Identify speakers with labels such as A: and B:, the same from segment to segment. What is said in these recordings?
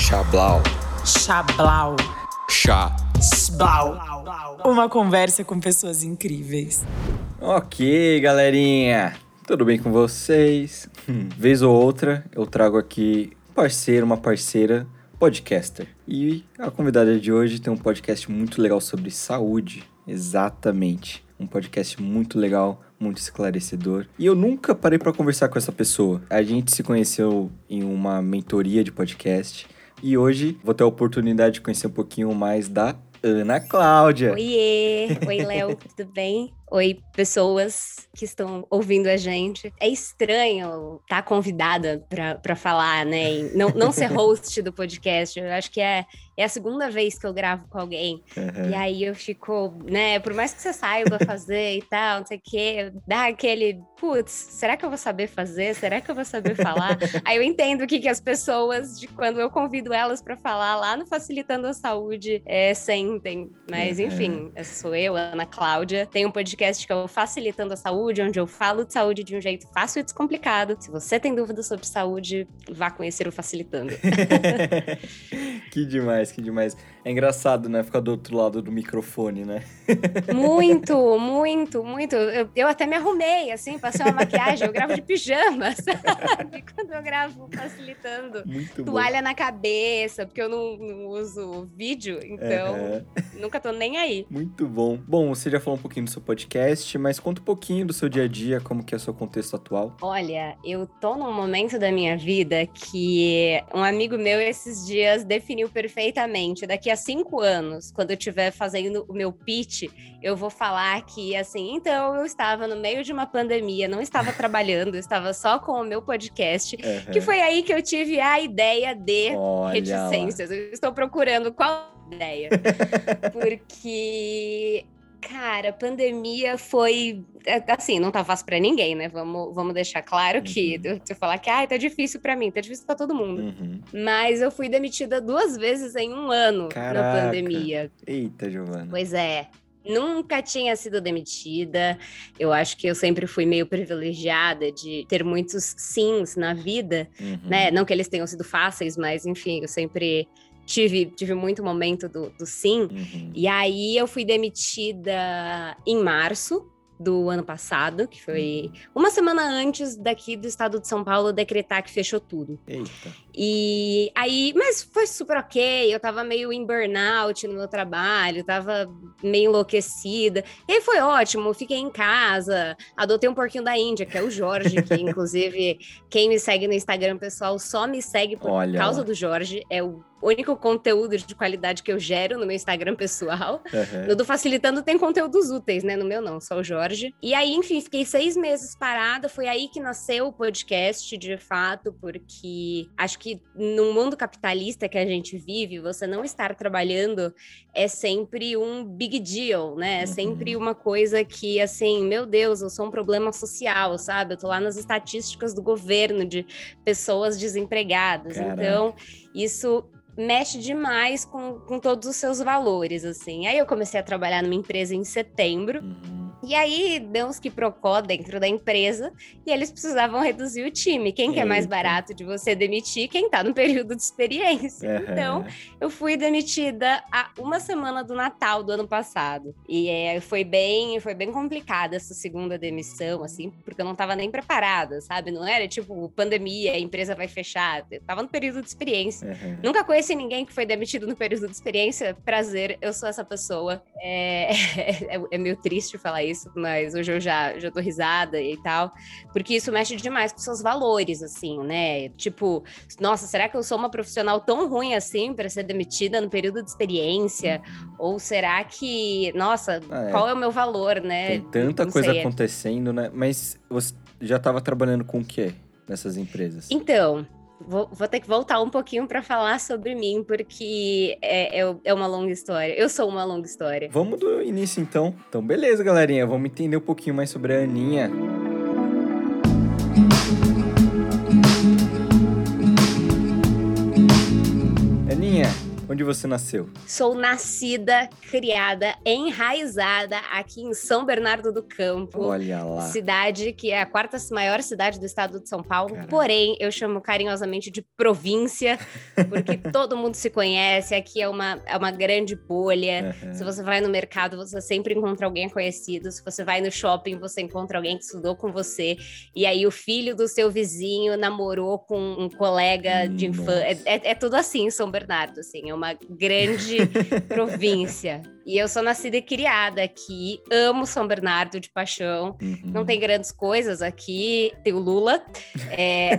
A: Chablau.
B: Chablau.
A: Chá.
B: Sblau. Uma conversa com pessoas incríveis.
C: Ok, galerinha. Tudo bem com vocês? Hum, vez ou outra, eu trago aqui um parceiro, uma parceira, podcaster. E a convidada de hoje tem um podcast muito legal sobre saúde. Exatamente. Um podcast muito legal, muito esclarecedor. E eu nunca parei para conversar com essa pessoa. A gente se conheceu em uma mentoria de podcast. E hoje vou ter a oportunidade de conhecer um pouquinho mais da Ana Cláudia.
D: Oiê! Oi, Léo, tudo bem? Oi, pessoas que estão ouvindo a gente. É estranho estar convidada para falar, né? E não, não ser host do podcast. Eu acho que é, é a segunda vez que eu gravo com alguém. Uhum. E aí eu fico, né? Por mais que você saiba fazer e tal, não sei o quê, dá aquele, putz, será que eu vou saber fazer? Será que eu vou saber falar? aí eu entendo o que, que as pessoas, de quando eu convido elas para falar lá no Facilitando a Saúde, é, sentem. Mas, uhum. enfim, sou eu, Ana Cláudia. Tenho um podcast podcast que é o Facilitando a Saúde, onde eu falo de saúde de um jeito fácil e descomplicado. Se você tem dúvidas sobre saúde, vá conhecer o Facilitando.
C: que demais, que demais. É engraçado, né? Ficar do outro lado do microfone, né?
D: muito, muito, muito. Eu, eu até me arrumei, assim, passei uma maquiagem. Eu gravo de pijama, sabe? Quando eu gravo facilitando. Muito Toalha bom. na cabeça, porque eu não, não uso vídeo, então uhum. nunca tô nem aí.
C: Muito bom. Bom, você já falou um pouquinho do seu podcast, mas conta um pouquinho do seu dia a dia, como que é o seu contexto atual.
D: Olha, eu tô num momento da minha vida que um amigo meu esses dias definiu perfeitamente. Daqui a cinco anos, quando eu estiver fazendo o meu pitch, eu vou falar que, assim, então eu estava no meio de uma pandemia, não estava trabalhando, estava só com o meu podcast, uhum. que foi aí que eu tive a ideia de Olha reticências. Lá. Eu estou procurando qual ideia. Porque Cara, pandemia foi é, assim, não tá fácil para ninguém, né? Vamos, vamos deixar claro que uhum. eu falar que ah, tá difícil para mim, tá difícil para todo mundo. Uhum. Mas eu fui demitida duas vezes em um ano Caraca. na pandemia.
C: Eita, Giovana.
D: Pois é. Nunca tinha sido demitida. Eu acho que eu sempre fui meio privilegiada de ter muitos sims na vida, uhum. né? Não que eles tenham sido fáceis, mas enfim, eu sempre tive, tive muito momento do, do sim. Uhum. E aí eu fui demitida em março do ano passado, que foi uhum. uma semana antes daqui do estado de São Paulo decretar que fechou tudo.
C: Eita.
D: E aí, mas foi super ok, eu tava meio em burnout no meu trabalho, tava meio enlouquecida. E aí foi ótimo, fiquei em casa, adotei um porquinho da Índia, que é o Jorge, que inclusive quem me segue no Instagram pessoal só me segue por Olha causa lá. do Jorge, é o único conteúdo de qualidade que eu gero no meu Instagram pessoal. Uhum. No do Facilitando tem conteúdos úteis, né? No meu não, só o Jorge. E aí, enfim, fiquei seis meses parada. Foi aí que nasceu o podcast, de fato, porque acho que no mundo capitalista que a gente vive, você não estar trabalhando é sempre um big deal, né? É sempre uhum. uma coisa que, assim, meu Deus, eu sou um problema social, sabe? Eu tô lá nas estatísticas do governo de pessoas desempregadas. Caraca. Então, isso mexe demais com, com todos os seus valores, assim. Aí eu comecei a trabalhar numa empresa em setembro. Uhum. E aí deu uns que procó dentro da empresa e eles precisavam reduzir o time. Quem que é mais barato de você demitir? Quem tá no período de experiência. Uhum. Então, eu fui demitida há uma semana do Natal do ano passado. E é, foi bem, foi bem complicada essa segunda demissão, assim, porque eu não tava nem preparada, sabe? Não era tipo pandemia, a empresa vai fechar. Eu tava no período de experiência. Uhum. Nunca conheci ninguém que foi demitido no período de experiência. Prazer, eu sou essa pessoa. É, é, é meio triste falar isso isso, mas hoje eu já, já tô risada e tal, porque isso mexe demais com seus valores, assim, né? Tipo, nossa, será que eu sou uma profissional tão ruim assim para ser demitida no período de experiência? Ou será que, nossa, ah, é. qual é o meu valor, né?
C: Tem tanta Não coisa sei. acontecendo, né? Mas você já estava trabalhando com o quê nessas empresas?
D: Então, Vou, vou, ter que voltar um pouquinho para falar sobre mim, porque é, é, é, uma longa história. Eu sou uma longa história.
C: Vamos do início, então. Então, beleza, galerinha. Vamos entender um pouquinho mais sobre a Aninha. Onde você nasceu?
D: Sou nascida, criada, enraizada aqui em São Bernardo do Campo.
C: Olha lá.
D: Cidade que é a quarta maior cidade do estado de São Paulo.
C: Caraca.
D: Porém, eu chamo carinhosamente de província, porque todo mundo se conhece. Aqui é uma, é uma grande bolha.
C: Aham.
D: Se você vai no mercado, você sempre encontra alguém conhecido. Se você vai no shopping, você encontra alguém que estudou com você. E aí, o filho do seu vizinho namorou com um colega de infância. É, é- é tudo assim em São Bernardo, assim. É uma grande província. E eu sou nascida e criada aqui. Amo São Bernardo de paixão.
C: Uhum.
D: Não tem grandes coisas aqui. Tem o Lula. É,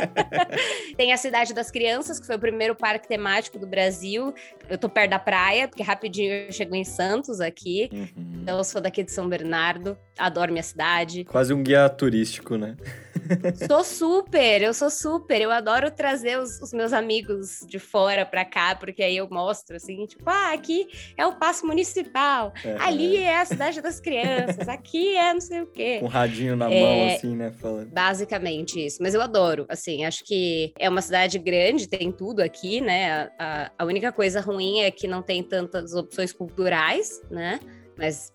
D: tem a Cidade das Crianças, que foi o primeiro parque temático do Brasil. Eu tô perto da praia, porque rapidinho eu chego em Santos aqui.
C: Uhum.
D: Então eu sou daqui de São Bernardo, adoro minha cidade.
C: Quase um guia turístico, né?
D: Sou super, eu sou super. Eu adoro trazer os, os meus amigos de fora pra cá, porque aí eu mostro assim, tipo, ah, aqui é o Paço Municipal,
C: Aham.
D: ali é a Cidade das Crianças, aqui é não sei o quê.
C: Com um radinho na
D: É.
C: mão, assim, né? Falando.
D: Basicamente isso, mas eu adoro, assim, acho que é uma cidade grande, tem tudo aqui, né? A, a- única coisa ruim é que não tem tantas opções culturais, né? Mas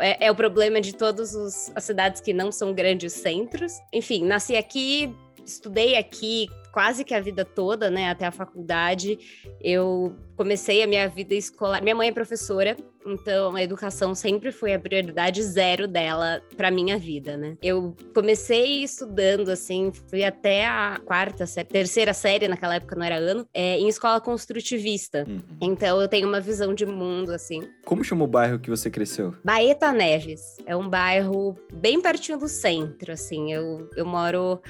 D: é, é o problema de todas as cidades que não são grandes centros. Enfim, nasci aqui, estudei aqui quase que a vida toda, né? Até a faculdade. Eu comecei a minha vida escolar. Minha mãe é professora, então a educação sempre foi a prioridade zero dela para minha vida, né? Eu comecei estudando assim, fui até a quarta, terceira série naquela época não era ano, é, em escola construtivista.
C: Uhum.
D: Então eu tenho uma visão de mundo assim.
C: Como chama o bairro que você cresceu?
D: Baeta Neves é um bairro bem pertinho do centro, assim. Eu, eu moro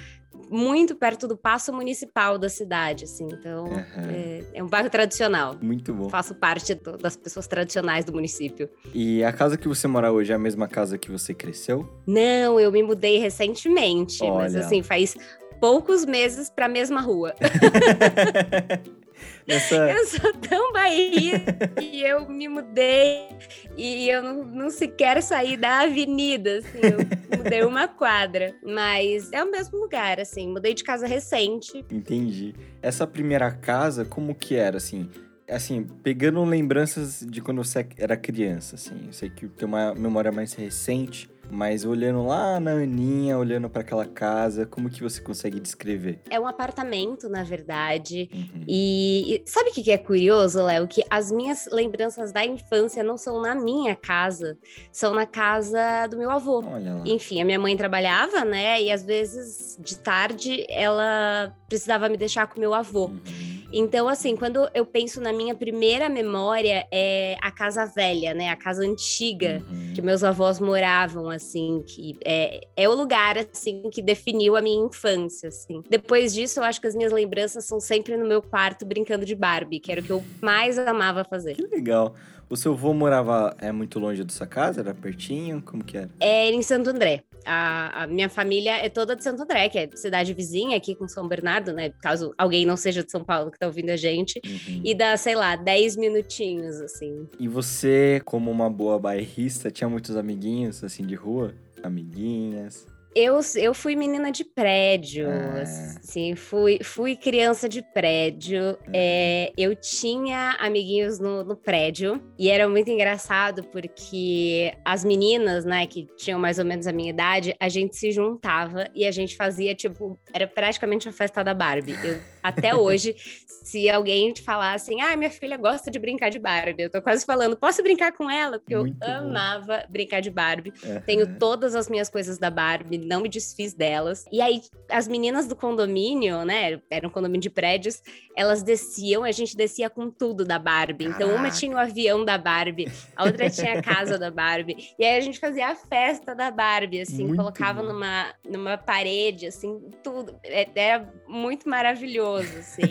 D: muito perto do paço municipal da cidade, assim. Então
C: Aham.
D: é, é um bairro tradicional.
C: Muito bom.
D: Faço parte do- das pessoas tradicionais do município.
C: E a casa que você mora hoje é a mesma casa que você cresceu?
D: Não, eu me mudei recentemente, mas
C: Olha.
D: assim, faz poucos meses para a mesma rua.
C: Nessa...
D: Eu sou tão Bahia e eu me mudei e eu não, não sequer saí da avenida, assim, eu mudei uma quadra, mas é o mesmo lugar, assim, mudei de casa recente.
C: Entendi. Essa primeira casa, como que era, assim? Assim, pegando lembranças de quando você era criança, assim. Eu sei que tem uma memória mais recente, mas olhando lá na Aninha, olhando para aquela casa, como que você consegue descrever?
D: É um apartamento, na verdade,
C: Uhum.
D: E, e sabe o que que é curioso, Léo? Que as minhas lembranças da infância não são na minha casa, são na casa do meu avô.
C: Olha lá.
D: Enfim, a minha mãe trabalhava, né? E às vezes de tarde ela precisava me deixar com meu avô.
C: Uhum.
D: Então, assim, quando eu penso na minha primeira memória, é a casa velha, né? A casa antiga
C: Uhum.
D: que meus avós moravam, assim, que é, é o lugar, assim, que definiu a minha infância, assim. Depois disso, eu acho que as minhas lembranças são sempre no meu quarto brincando de Barbie, que era o que eu mais amava fazer.
C: Que legal. O seu avô morava é muito longe da sua casa? Era pertinho? Como que era?
D: É em Santo André. A, a minha família é toda de Santo André, que é cidade vizinha aqui com São Bernardo, né? Caso alguém não seja de São Paulo que tá ouvindo a gente.
C: Uhum.
D: E dá, sei lá, 10 minutinhos, assim.
C: E você, como uma boa bairrista, tinha muitos amiguinhos, assim, de rua? Amiguinhas?
D: Eu, eu fui menina de prédio,
C: Ah.
D: assim, fui, fui criança de prédio. É, eu tinha amiguinhos no, no prédio e era muito engraçado porque as meninas, né, que tinham mais ou menos a minha idade, a gente se juntava e a gente fazia, tipo, era praticamente a festa da Barbie. Eu, até hoje, se alguém te falar assim, ah, minha filha gosta de brincar de Barbie, eu tô quase falando, posso brincar com ela? Porque
C: Muito bom.
D: eu amava brincar de Barbie.
C: Aham.
D: Tenho todas as minhas coisas da Barbie, não me desfiz delas. E aí, as meninas do condomínio, né? Era um condomínio de prédios, elas desciam, a gente descia com tudo da Barbie. Então, uma
C: Caraca.
D: tinha o avião da Barbie, a outra tinha a casa da Barbie. E aí a gente fazia a festa da Barbie, assim,
C: Muito
D: colocava
C: bom.
D: numa, numa parede, assim, tudo. É- Era muito maravilhoso, assim.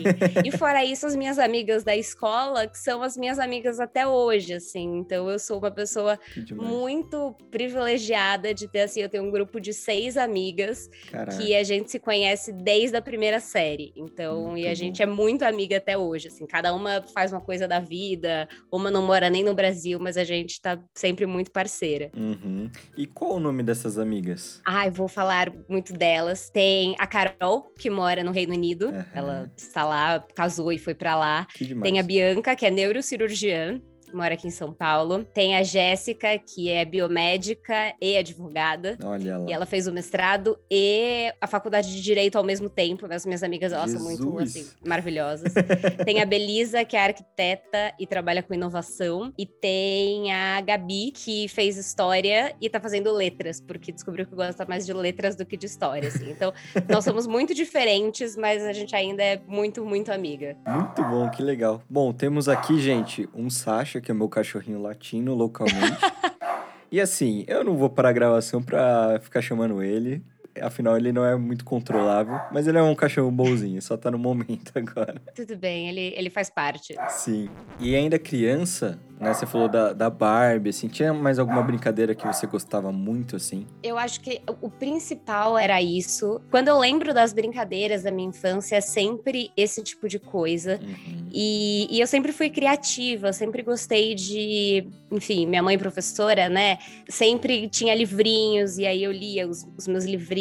D: E fora isso, as minhas amigas da escola, que são as minhas amigas até hoje, assim. Então, eu sou uma pessoa muito privilegiada de ter assim, eu tenho um grupo de seis amigas
C: Caraca.
D: que a gente se conhece desde a primeira série. Então,
C: Muito
D: e a
C: bom.
D: gente é muito amiga até hoje, assim, cada uma faz uma coisa da vida, uma não mora nem no Brasil, mas a gente tá sempre muito parceira.
C: Uhum. E qual o nome dessas amigas?
D: Ai, vou falar muito delas. Tem a Carol, que mora no Reino Unido.
C: Aham.
D: Ela está lá, casou e foi pra lá. Tem a Bianca, que é neurocirurgiã, mora aqui em São Paulo. Tem a Jéssica, que é biomédica e advogada.
C: Olha lá.
D: E ela fez o mestrado e a faculdade de direito ao mesmo tempo. As minhas amigas, elas são muito
C: Jesus.
D: assim, maravilhosas. tem a Belisa, que é arquiteta e trabalha com inovação. E tem a Gabi, que fez história e tá fazendo letras, porque descobriu que gosta mais de letras do que de história. assim. Então, nós somos muito diferentes, mas a gente ainda é muito, muito amiga.
C: Muito bom, que legal. Bom, temos aqui, gente, um Sasha, que é meu cachorrinho latino localmente. e assim, eu não vou parar a gravação pra ficar chamando ele. Afinal, ele não é muito controlável. Mas ele é um cachorro bonzinho, só tá no momento agora.
D: Tudo bem, ele, ele faz parte.
C: Sim. E ainda criança, né? Você falou da, da Barbie, assim. Tinha mais alguma brincadeira que você gostava muito, assim?
D: Eu acho que o principal era isso. Quando eu lembro das brincadeiras da minha infância, é sempre esse tipo de coisa.
C: Uhum.
D: E, e eu sempre fui criativa, eu sempre gostei de. Enfim, minha mãe professora, né? Sempre tinha livrinhos, e aí eu lia os, os meus livrinhos.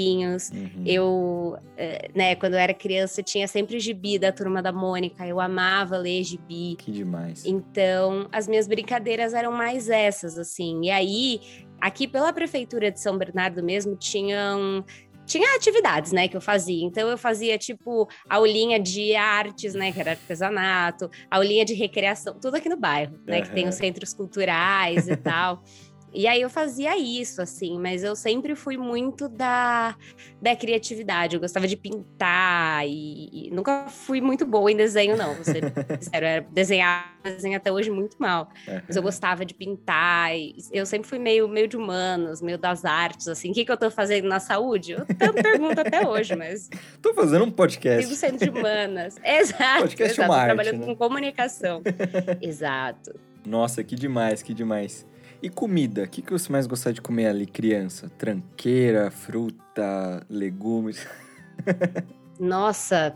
C: Uhum.
D: Eu, eh, né, quando eu era criança, tinha sempre gibi da turma da Mônica, eu amava ler gibi.
C: Que demais.
D: Então, as minhas brincadeiras eram mais essas, assim. E aí, aqui pela prefeitura de São Bernardo mesmo, tinham. Tinha atividades, né, que eu fazia. Então, eu fazia, tipo, aulinha de artes, né, que era artesanato, aulinha de recreação, tudo aqui no bairro, né, que tem os centros culturais e tal. E aí eu fazia isso, assim, mas eu sempre fui muito da, da criatividade. Eu gostava de pintar e, e nunca fui muito boa em desenho, não. Ser sincero, era desenhar, desenho até hoje muito mal. Mas eu gostava de pintar. e eu sempre fui meio, meio de humanos, meio das artes, assim. O que, que eu tô fazendo na saúde? Eu tanto pergunto até hoje, mas
C: Tô fazendo um
D: sigo
C: podcast.
D: sendo de humanas. Exato.
C: Podcast é
D: exato.
C: uma arte,
D: trabalhando
C: né?
D: com comunicação. exato.
C: Nossa, que demais, que demais. E comida? O que, que você mais gostava de comer ali, criança? Tranqueira, fruta, legumes?
D: Nossa,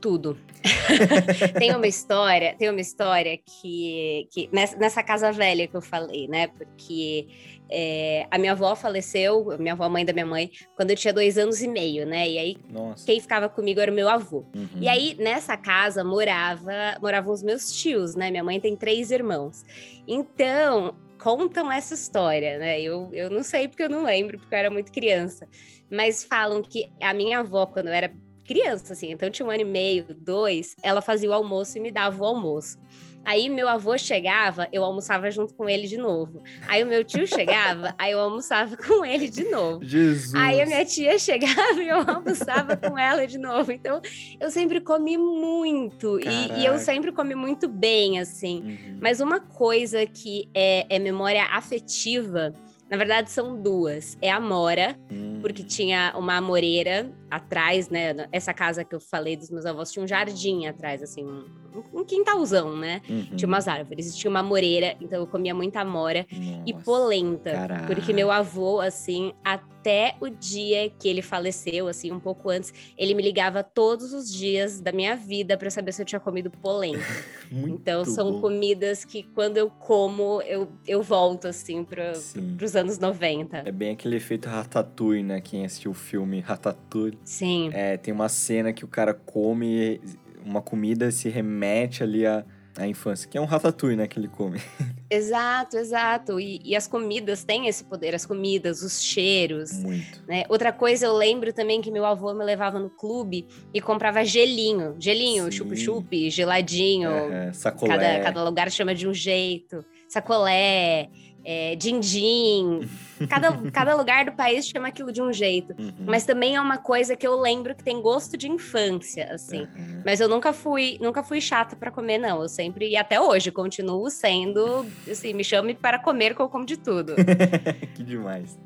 D: tudo. tem uma história, tem uma história que, que nessa, nessa casa velha que eu falei, né? Porque é, a minha avó faleceu, a minha avó, mãe da minha mãe, quando eu tinha dois anos e meio, né? E aí
C: Nossa.
D: quem ficava comigo era o meu avô.
C: Uhum.
D: E aí, nessa casa, morava, moravam os meus tios, né? Minha mãe tem três irmãos. Então, contam essa história, né? Eu, eu não sei porque eu não lembro, porque eu era muito criança. Mas falam que a minha avó, quando eu era criança, assim, então tinha um ano e meio, dois, ela fazia o almoço e me dava o almoço. Aí meu avô chegava, eu almoçava junto com ele de novo. Aí o meu tio chegava, aí eu almoçava com ele de novo.
C: Jesus.
D: Aí a minha tia chegava e eu almoçava com ela de novo. Então, eu sempre comi muito. E, e eu sempre comi muito bem, assim.
C: Uhum.
D: Mas uma coisa que é, é memória afetiva, na verdade são duas. É a Mora,
C: Hum.
D: porque tinha uma amoreira atrás, né? Essa casa que eu falei dos meus avós tinha um jardim atrás, assim, um, um quintalzão, né?
C: Uhum.
D: Tinha umas árvores, tinha uma moreira, então eu comia muita amora e
C: Nossa.
D: polenta.
C: caraca.
D: Porque meu avô, assim, até o dia que ele faleceu, assim, um pouco antes, ele me ligava todos os dias da minha vida para saber se eu tinha comido polenta. Então são
C: bom.
D: comidas que quando eu como, eu, eu volto, assim, para os anos 90.
C: É bem aquele efeito Ratatouille, né? Quem assistiu o filme Ratatouille.
D: Sim.
C: É, tem uma cena que o cara come uma comida e se remete ali à, à infância. Que é um Ratatouille, né? Que ele come.
D: Exato, exato. E, e as comidas têm esse poder, as comidas, os cheiros.
C: Muito.
D: né? Outra coisa, eu lembro também que meu avô me levava no clube e comprava gelinho. Gelinho, chup-chup, geladinho.
C: É, sacolé.
D: Cada, cada lugar chama de um jeito. Sacolé, é, din-din. Cada, cada lugar do país chama aquilo de um jeito.
C: Uhum.
D: Mas também é uma coisa que eu lembro que tem gosto de infância, assim.
C: Uhum.
D: Mas eu nunca fui, nunca fui chata para comer, não. Eu sempre, e até hoje, continuo sendo, assim, me chame para comer que eu como de tudo.
C: que demais.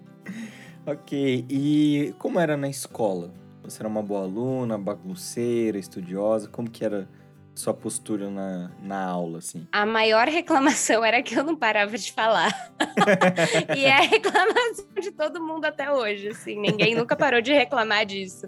C: Ok, e como era na escola? Você era uma boa aluna, bagunceira, estudiosa? Como que era sua postura na, na aula, assim?
D: A maior reclamação era que eu não parava de falar. e é a reclamação de todo mundo até hoje, assim. Ninguém nunca parou de reclamar disso.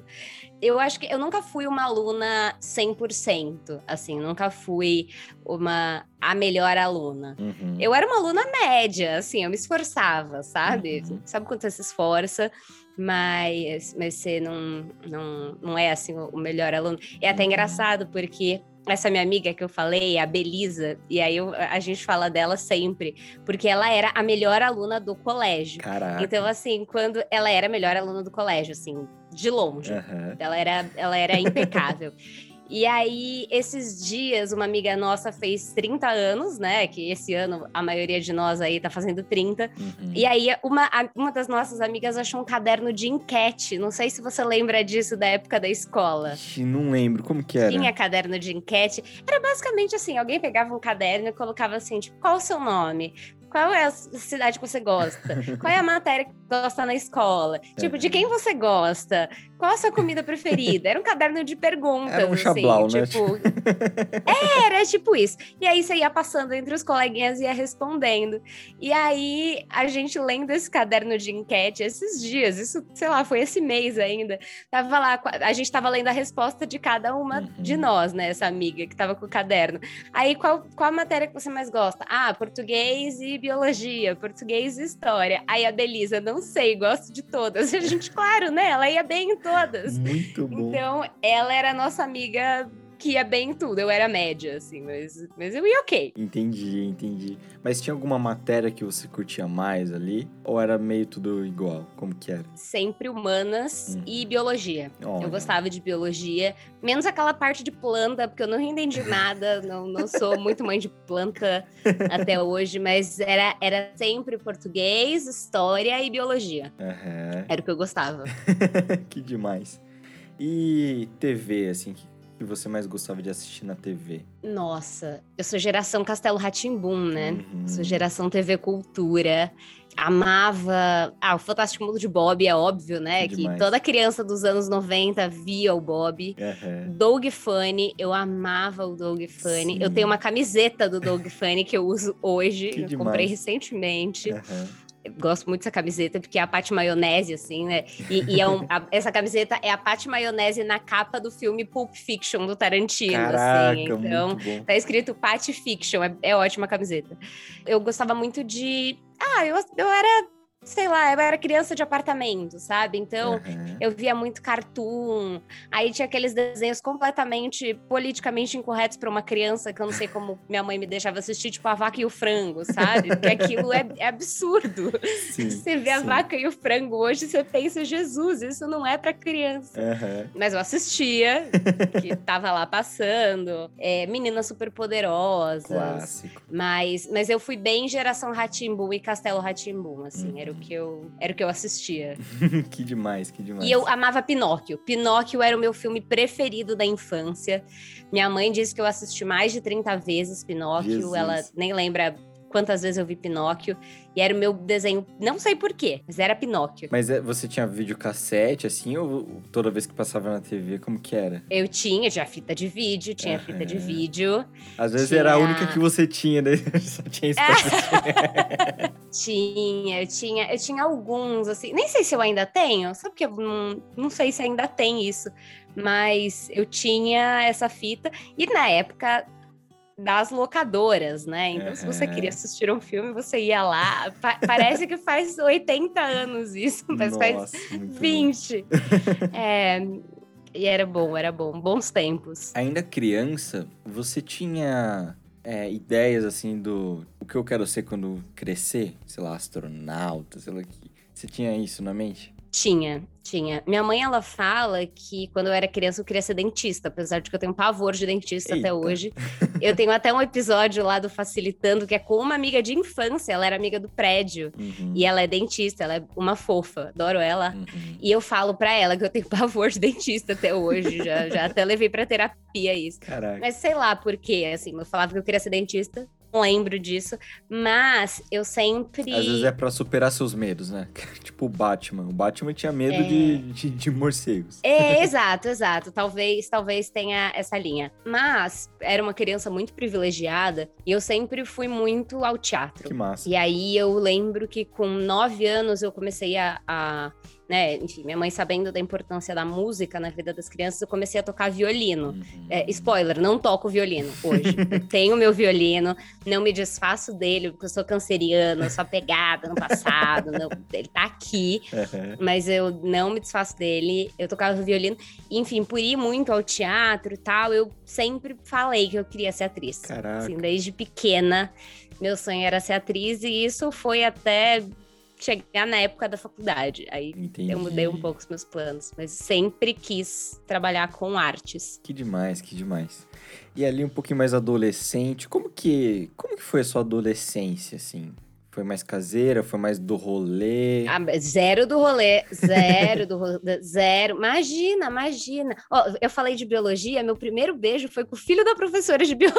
D: Eu acho que eu nunca fui uma aluna 100%, assim. Nunca fui uma a melhor aluna.
C: Uhum.
D: Eu era uma aluna média, assim. Eu me esforçava, sabe?
C: Uhum.
D: Sabe quando você se esforça? Mas, mas você não, não, não é assim o melhor aluno. É até
C: Uhum.
D: engraçado, porque essa minha amiga que eu falei, a Belisa, e aí eu- a gente fala dela sempre, porque ela era a melhor aluna do colégio.
C: Caraca.
D: Então, assim, quando ela era a melhor aluna do colégio, assim, de longe.
C: Aham.
D: Ela era, ela era impecável. E aí, esses dias, uma amiga nossa fez 30 anos, né? Que esse ano a maioria de nós aí tá fazendo 30.
C: Uhum.
D: E aí, uma, uma das nossas amigas achou um caderno de enquete. Não sei se você lembra disso da época da escola.
C: Ixi, não lembro. Como que era?
D: Tinha caderno de enquete. Era basicamente assim: alguém pegava um caderno e colocava assim, tipo, qual o seu nome? Qual é a cidade que você gosta? Qual é a matéria que gosta na escola? Tipo, de quem você gosta? Qual a sua comida preferida? Era um caderno de perguntas.
C: Era um
D: assim,
C: chablau, né?
D: tipo... Era tipo isso. E aí você ia passando entre os coleguinhas e ia respondendo. E aí a gente lendo esse caderno de enquete esses dias, isso, sei lá, foi esse mês ainda. Tava lá, a gente tava lendo a resposta de cada uma
C: Uhum.
D: de nós, né? Essa amiga que tava com o caderno. Aí qual, qual a matéria que você mais gosta? Ah, português e biologia, português e história. Aí a Belisa, não sei, gosto de todas. A gente, claro, né? Ela ia bem em todas.
C: Muito bom.
D: Então, ela era nossa amiga que ia bem em tudo. Eu era média, assim, mas, mas eu ia ok.
C: Entendi, entendi. Mas tinha alguma matéria que você curtia mais ali? Ou era meio tudo igual? Como que era?
D: Sempre humanas
C: Uhum.
D: e biologia.
C: Olha.
D: Eu gostava de biologia, menos aquela parte de planta, porque eu não entendi nada, não, não sou muito mãe de planta até hoje, mas era, era sempre português, história e biologia.
C: Aham.
D: Era o que eu gostava.
C: que demais. E TV, assim, que que você mais gostava de assistir na TV?
D: Nossa, eu sou geração Castelo Ratimbum, né?
C: Uhum.
D: Sou geração TV Cultura. Amava. Ah, o Fantástico Mundo de Bob, é óbvio, né?
C: Que
D: toda criança dos anos 90 via o Bob.
C: Aham.
D: Doug Funny, eu amava o Doug Funny.
C: Sim.
D: Eu tenho uma camiseta do Doug Funny que eu uso hoje.
C: Que
D: eu
C: demais.
D: comprei recentemente.
C: Aham.
D: Gosto muito dessa camiseta, porque é a Paty Maionese, assim, né? E, e é um- a- essa camiseta é a Paty Maionese na capa do filme Pulp Fiction do Tarantino,
C: Caraca,
D: assim. Então. Tá escrito Patty Fiction, é, é ótima a camiseta. Eu gostava muito de. Ah, eu, eu era, sei lá, eu era criança de apartamento, sabe? Então.
C: Aham.
D: Eu via muito cartoon, aí tinha aqueles desenhos completamente politicamente incorretos para uma criança que eu não sei como minha mãe me deixava assistir, tipo a vaca e o frango, sabe? Porque aquilo é, é absurdo.
C: Sim,
D: Você vê a
C: sim.
D: vaca e o frango hoje, você pensa, Jesus, isso não é para criança.
C: Aham.
D: Mas eu assistia, que tava lá passando. É, Meninas Superpoderosas.
C: Clássico.
D: Mas, mas eu fui bem geração Ratimbum e Castelo Ratimbum, assim, era o
C: Uhum.
D: Que eu era o que eu assistia.
C: que demais, que demais.
D: E eu amava Pinóquio. Pinóquio era o meu filme preferido da infância. Minha mãe disse que eu assisti mais de 30 vezes Pinóquio.
C: Jesus.
D: Ela nem lembra quantas vezes eu vi Pinóquio. E era o meu desenho, não sei porquê, mas era Pinóquio.
C: Mas é, você tinha videocassete, assim, ou toda vez que passava na TV, como que era?
D: Eu tinha, tinha fita de vídeo, tinha fita de
C: Aham.
D: vídeo.
C: Às vezes
D: Tinha-
C: era a única que você tinha, né? Só tinha isso pra.
D: Tinha, eu tinha, eu tinha alguns, assim, nem sei se eu ainda tenho, sabe que eu não, não sei se ainda tem isso, mas eu tinha essa fita, e na época das locadoras, né? Então, se você queria assistir um filme, você ia lá. Pa- parece que faz 80 anos isso, mas faz
C: Nossa, bom.
D: 20. É, e era bom, era bom, bons tempos.
C: Ainda criança, você tinha é, ideias, assim, do... O que eu quero ser quando crescer? Sei lá, astronauta, sei lá que... Você tinha isso na mente?
D: Tinha, tinha. Minha mãe, ela fala que quando eu era criança eu queria ser dentista, apesar de que eu tenho pavor de dentista
C: Eita.
D: até hoje. Eu tenho até um episódio lá do Facilitando, que é com uma amiga de infância, ela era amiga do prédio.
C: Uhum.
D: E ela é dentista, ela é uma fofa, adoro ela.
C: Uhum.
D: E eu falo pra ela que eu tenho pavor de dentista até hoje, já, já até levei pra terapia isso.
C: Caraca.
D: Mas sei lá por quê, assim, eu falava que eu queria ser dentista, lembro disso, mas eu sempre.
C: Às vezes é pra superar seus medos, né? tipo o Batman. O Batman tinha medo
D: É.
C: de, de, de morcegos.
D: É, exato, exato. Talvez, talvez tenha essa linha. Mas era uma criança muito privilegiada e eu sempre fui muito ao teatro.
C: Que massa.
D: E aí eu lembro que com nove anos eu comecei a, a, né, enfim, minha mãe sabendo da importância da música na vida das crianças, eu comecei a tocar violino.
C: Uhum.
D: É, spoiler, não toco violino hoje. Eu tenho meu violino, não me desfaço dele, porque eu sou canceriana, eu sou apegada no passado, não- ele tá aqui,
C: Uhum.
D: mas eu não me desfaço dele. Eu tocava violino, enfim, por ir muito ao teatro e tal, eu sempre falei que eu queria ser atriz.
C: Caraca.
D: Assim, desde pequena, meu sonho era ser atriz, e isso foi até chegar na época da faculdade. Aí
C: Entendi.
D: eu mudei um pouco os meus planos, mas sempre quis trabalhar com artes.
C: Que demais, que demais. E ali um pouquinho mais adolescente, como que, como que foi a sua adolescência, assim? Foi mais caseira, foi mais do rolê?
D: Ah, zero do rolê, zero do rolê, zero. Imagina, imagina. Ó, eu falei de biologia, meu primeiro beijo foi com o filho da professora de biologia.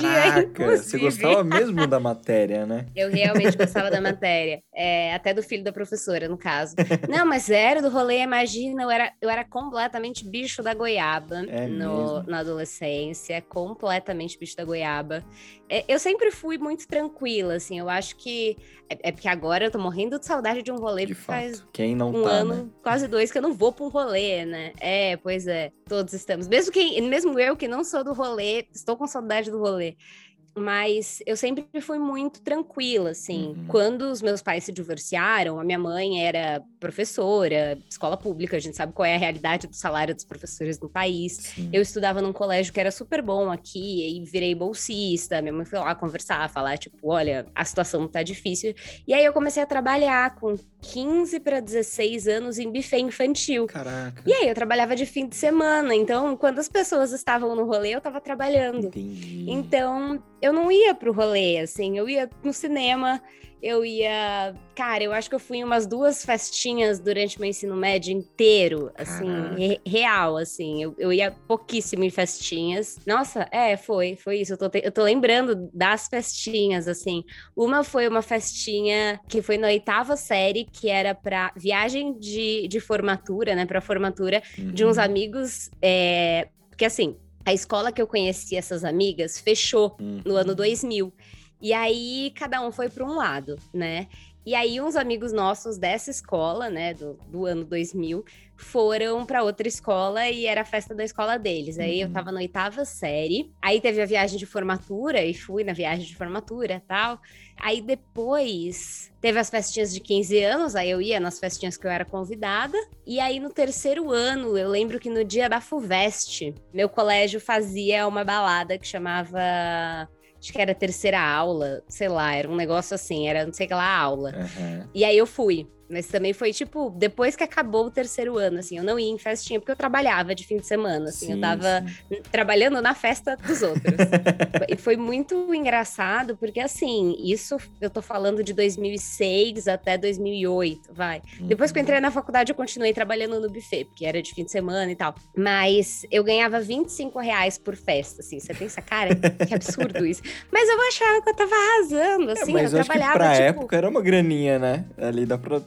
C: Caraca, você gostava mesmo da matéria, né?
D: Eu realmente gostava da matéria. É, até do filho da professora, no caso. Não, mas zero do rolê, imagina, eu era, eu era completamente bicho da goiaba
C: É
D: no- na adolescência, completamente bicho da goiaba. É, eu sempre fui muito tranquila, assim, eu acho que. É, é porque agora eu tô morrendo de saudade de um rolê
C: De
D: faz.
C: Quem não
D: um
C: tá,
D: ano,
C: né?
D: quase dois, que eu não vou pra um rolê, né? É, pois é, todos estamos. Mesmo, que, mesmo eu que não sou do rolê, estou com saudade do rolê. Mas eu sempre fui muito tranquila, assim.
C: Uhum.
D: Quando os meus pais se divorciaram, a minha mãe era professora, escola pública, a gente sabe qual é a realidade do salário dos professores no país.
C: Sim.
D: Eu estudava num colégio que era super bom aqui, e virei bolsista. Minha mãe foi lá conversar, falar, tipo, olha, a situação tá difícil. E aí eu comecei a trabalhar com 15 para 16 anos em buffet infantil.
C: Caraca.
D: E aí eu trabalhava de fim de semana, então quando as pessoas estavam no rolê, eu tava trabalhando.
C: Entendi.
D: Então, eu não ia pro rolê, assim, eu ia no cinema, eu ia. Cara, eu acho que eu fui em umas duas festinhas durante meu ensino médio inteiro, assim, re- real, assim. Eu, eu ia pouquíssimo em festinhas. Nossa, é, foi, foi isso. Eu tô, te- eu tô lembrando das festinhas, assim. Uma foi uma festinha que foi na oitava série, que era pra viagem de, de formatura, né, pra formatura de uns
C: Uhum.
D: amigos. É... Porque assim, a escola que eu conheci essas amigas fechou
C: Uhum.
D: no ano 2000. E aí cada um foi para um lado, né? E aí uns amigos nossos dessa escola, né, do, do ano 2000, foram para outra escola e era a festa da escola deles. Aí eu
C: Uhum.
D: tava na oitava série. Aí teve a viagem de formatura e fui na viagem de formatura e tal. Aí depois teve as festinhas de 15 anos, aí eu ia nas festinhas que eu era convidada. E aí no terceiro ano, eu lembro que no dia da FUVEST, meu colégio fazia uma balada que chamava. Acho que era terceira aula, sei lá, era um negócio assim, era não sei que lá aula.
C: Aham.
D: E aí eu fui. Mas também foi tipo, depois que acabou o terceiro ano, assim, eu não ia em festinha porque eu trabalhava de fim de semana, assim, eu
C: Sim,
D: tava
C: sim.
D: trabalhando na festa dos outros. e foi muito engraçado, porque assim, isso eu tô falando de 2006 até 2008, vai. Depois que eu
C: Uhum.
D: entrei na faculdade, eu continuei trabalhando no buffet, porque era de fim de semana e tal. Mas eu ganhava 25 reais por festa, assim. Você pensa, cara, que absurdo isso. Mas eu achava que eu tava arrasando,
C: É,
D: assim.
C: mas
D: eu
C: eu acho que
D: trabalhava,
C: pra
D: tipo...
C: época era uma graninha, né? Ali dá pra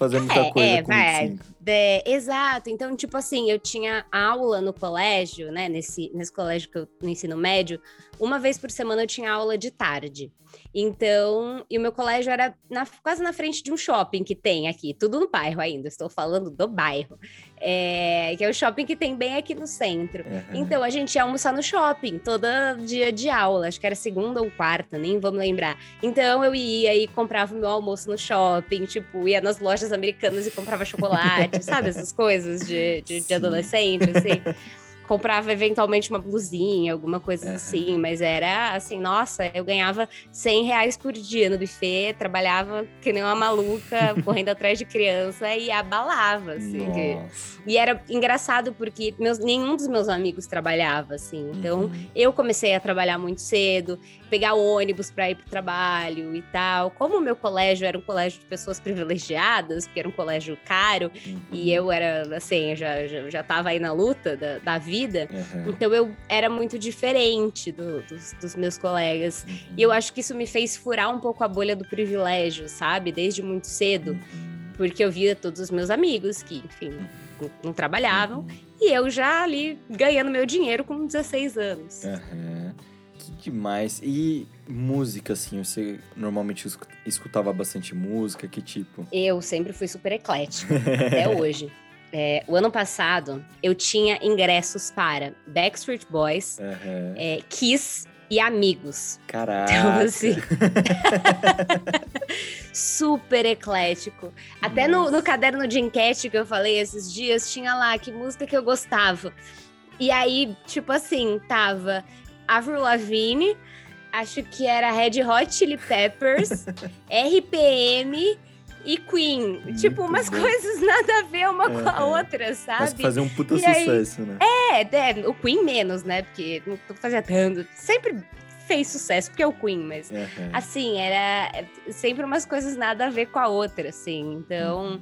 C: fazer muita
D: É,
C: coisa
D: é,
C: com
D: vai.
C: 25.
D: É, exato. Então, tipo assim, eu tinha aula no colégio, né? Nesse, nesse colégio que eu no ensino médio, uma vez por semana eu tinha aula de tarde. Então, e o meu colégio era na- quase na frente de um shopping que tem aqui, tudo no bairro ainda, estou falando do bairro. É, que é o shopping que tem bem aqui no centro.
C: Aham.
D: Então a gente ia almoçar no shopping, todo dia de aula, acho que era segunda ou quarta, nem vamos lembrar. Então eu ia e comprava o meu almoço no shopping, tipo, ia nas lojas americanas e comprava chocolate, sabe? Essas coisas de, de, de adolescente, assim. Comprava eventualmente uma blusinha, alguma coisa
C: Aham.
D: assim, mas era assim, nossa, eu ganhava 100 reais por dia no buffet, trabalhava que nem uma maluca, correndo atrás de criança e abalava, assim. que- e era engraçado porque meus, nenhum dos meus amigos trabalhava, assim. Então,
C: Uhum.
D: eu comecei a trabalhar muito cedo, pegar ônibus para ir para o trabalho e tal. Como o meu colégio era um colégio de pessoas privilegiadas, porque era um colégio caro,
C: Uhum.
D: e eu era, assim, já, já, já tava aí na luta da, da vida, vida.
C: Aham.
D: Então eu era muito diferente do- dos, dos meus colegas.
C: Uhum.
D: E eu acho que isso me fez furar um pouco a bolha do privilégio, sabe? Desde muito cedo.
C: Uhum.
D: Porque eu via todos os meus amigos que, enfim, não, não trabalhavam.
C: Uhum.
D: E eu já ali ganhando meu dinheiro com 16 anos.
C: Aham. Que demais. E música, assim, você normalmente escu- escutava bastante música? Que tipo?
D: Eu sempre fui super eclética, até hoje. É, o ano passado, eu tinha ingressos para Backstreet Boys,
C: Aham.
D: é, Kiss e Amigos.
C: Caraca.
D: Então, assim, super eclético. Até no, no caderno de enquete que eu falei esses dias, tinha lá que música que eu gostava. E aí, tipo assim, tava Avril Lavigne, acho que era Red Hot Chili Peppers, RPM e Queen.
C: Muito
D: tipo, umas
C: bom.
D: coisas nada a ver uma com a
C: Aham.
D: outra,
C: Mas
D: sabe?
C: fazer um puta
D: E aí-
C: sucesso, né?
D: É, é, o Queen menos, né? Porque não fazia tanto. Sempre fez sucesso, porque é o Queen, mas
C: Aham.
D: assim, era sempre umas coisas nada a ver com a outra, assim. Então.
C: Uhum.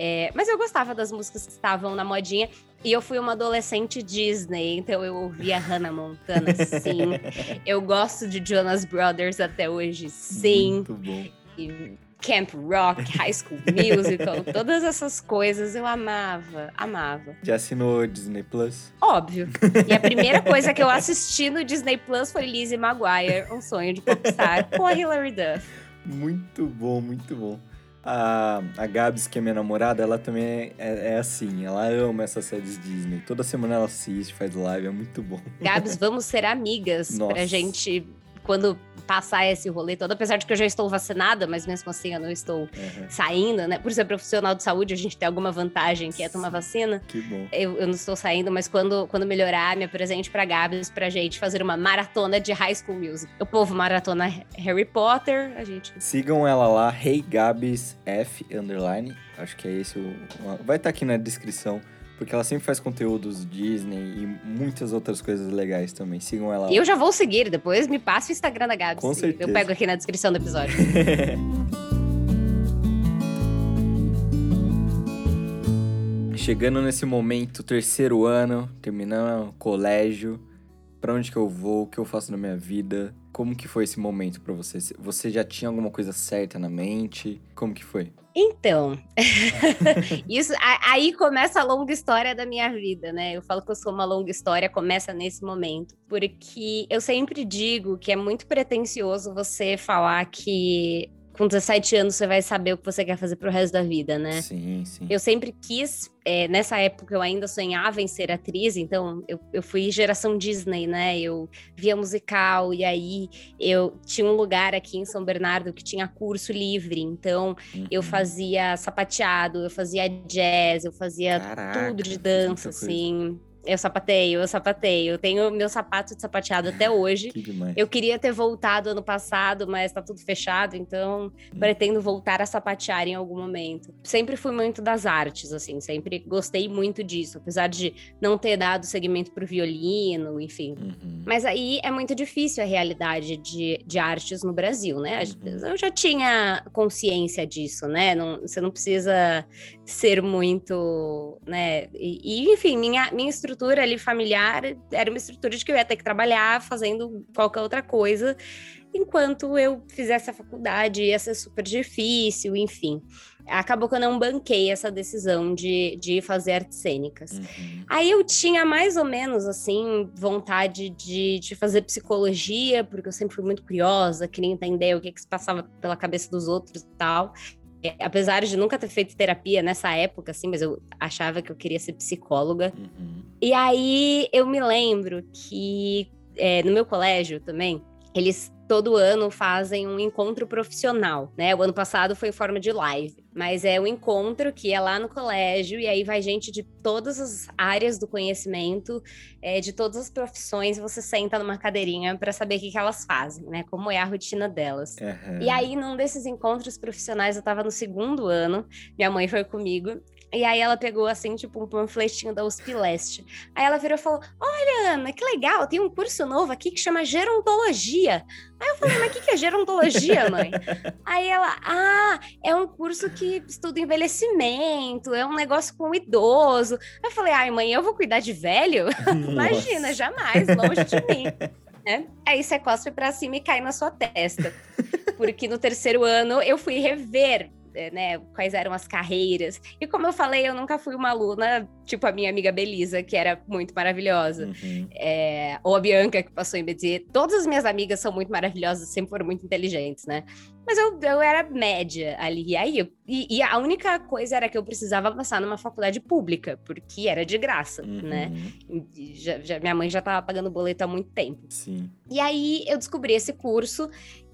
D: é, mas eu gostava das músicas que estavam na modinha. E eu fui uma adolescente Disney, então eu ouvia Hannah Montana, sim. eu gosto de Jonas Brothers até hoje, sim.
C: Muito bom.
D: E Camp Rock, High School Musical, todas essas coisas eu amava, amava.
C: Já assinou Disney Plus?
D: Óbvio. E a primeira coisa que eu assisti no Disney Plus foi Lizzie McGuire, Um Sonho de Popstar, com a Hilary Duff.
C: Muito bom, muito bom. A, a Gabs, que é minha namorada, ela também é, é- é assim. Ela ama essas séries Disney. Toda semana ela assiste, faz live, é muito bom.
D: Gabs, vamos ser amigas
C: Nossa.
D: pra gente, quando passar esse rolê todo. Apesar de que eu já estou vacinada, mas mesmo assim eu não estou
C: Aham,
D: saindo, né? Por ser profissional de saúde, a gente tem alguma vantagem que é tomar vacina.
C: Que bom.
D: Eu, eu não estou saindo, mas quando, quando melhorar, me apresente pra Gabs pra gente fazer uma maratona de High School Music. O povo maratona Harry Potter, a gente
C: Sigam ela lá, Hey Gabs F underline. Acho que é esse o. Vai estar aqui na descrição. Porque ela sempre faz conteúdos Disney e muitas outras coisas legais também. Sigam ela lá.
D: E eu já vou seguir, depois me passa o Instagram da Gabs.
C: Com certeza.
D: Eu pego aqui na descrição do episódio.
C: Chegando nesse momento, terceiro ano, terminando o colégio, pra onde que eu vou, o que eu faço na minha vida, como que foi esse momento pra você? Você já tinha alguma coisa certa na mente? Como que foi?
D: Então, isso aí começa a longa história da minha vida, né? Eu falo que eu sou uma longa história, começa nesse momento, porque eu sempre digo que é muito pretensioso você falar que com 17 anos você vai saber o que você quer fazer pro resto da vida, né?
C: Sim, sim.
D: Eu sempre quis, é, nessa época eu ainda sonhava em ser atriz, então eu, eu fui geração Disney, né? Eu via musical, e aí eu tinha um lugar aqui em São Bernardo que tinha curso livre, então eu
C: Uhum.
D: fazia sapateado, eu fazia jazz, eu fazia
C: Caraca,
D: tudo de dança, assim. Eu sapateio, eu sapateio. Eu tenho meu sapato de sapateado até hoje.
C: Que demais.
D: Eu queria ter voltado ano passado, mas tá tudo fechado, então
C: Hum.
D: pretendo voltar a sapatear em algum momento. Sempre fui muito das artes, assim, sempre gostei muito disso, apesar de não ter dado segmento pro violino, enfim.
C: Uhum.
D: Mas aí é muito difícil a realidade de, de artes no Brasil, né?
C: Uhum.
D: Eu já tinha consciência disso, né? Não- você não precisa ser muito, né? E, e, enfim, minha, minha estrutura ali familiar era uma estrutura de que eu ia ter que trabalhar fazendo qualquer outra coisa, enquanto eu fizesse a faculdade, ia ser super difícil, enfim. Acabou que eu não banquei essa decisão de, de fazer artes cênicas.
C: Uhum.
D: Aí eu tinha mais ou menos, assim, vontade de, de fazer psicologia, porque eu sempre fui muito curiosa, queria entender o que, que se passava pela cabeça dos outros e tal. É, apesar de nunca ter feito terapia nessa época, assim, mas eu achava que eu queria ser psicóloga.
C: Uhum.
D: E aí eu me lembro que é, no meu colégio também, eles todo ano fazem um encontro profissional, né? O ano passado foi em forma de live, mas é um encontro que é lá no colégio e aí vai gente de todas as áreas do conhecimento, é, de todas as profissões, você senta numa cadeirinha para saber o que, que elas fazem, né? Como é a rotina delas.
C: Uhum.
D: E aí, num desses encontros profissionais, eu tava no segundo ano, minha mãe foi comigo, E aí ela pegou, assim, tipo, um panfletinho da USP Leste. Aí ela virou e falou: Olha, Ana, que legal, tem um curso novo aqui que chama Gerontologia. Aí eu falei, mas o que, que é gerontologia, mãe? Aí ela, ah, é um curso que estuda envelhecimento, é um negócio com idoso. Aí eu falei, ai, mãe, eu vou cuidar de velho? Imagina, jamais, longe de mim. É. Aí você cospe pra cima e cai na sua testa. Porque no terceiro ano eu fui rever né, quais eram as carreiras. E como eu falei, eu nunca fui uma aluna, tipo a minha amiga Belisa, que era muito maravilhosa. Uhum. É, ou a Bianca, que passou em BT. Todas as minhas amigas são muito maravilhosas, sempre foram muito inteligentes, né? Mas eu, eu era média ali. E aí, eu, e, e, a única coisa era que eu precisava passar numa faculdade pública, porque era de graça, uhum. né? Já, já, minha mãe já tava pagando boleto há muito tempo.
C: Sim.
D: E aí eu descobri esse curso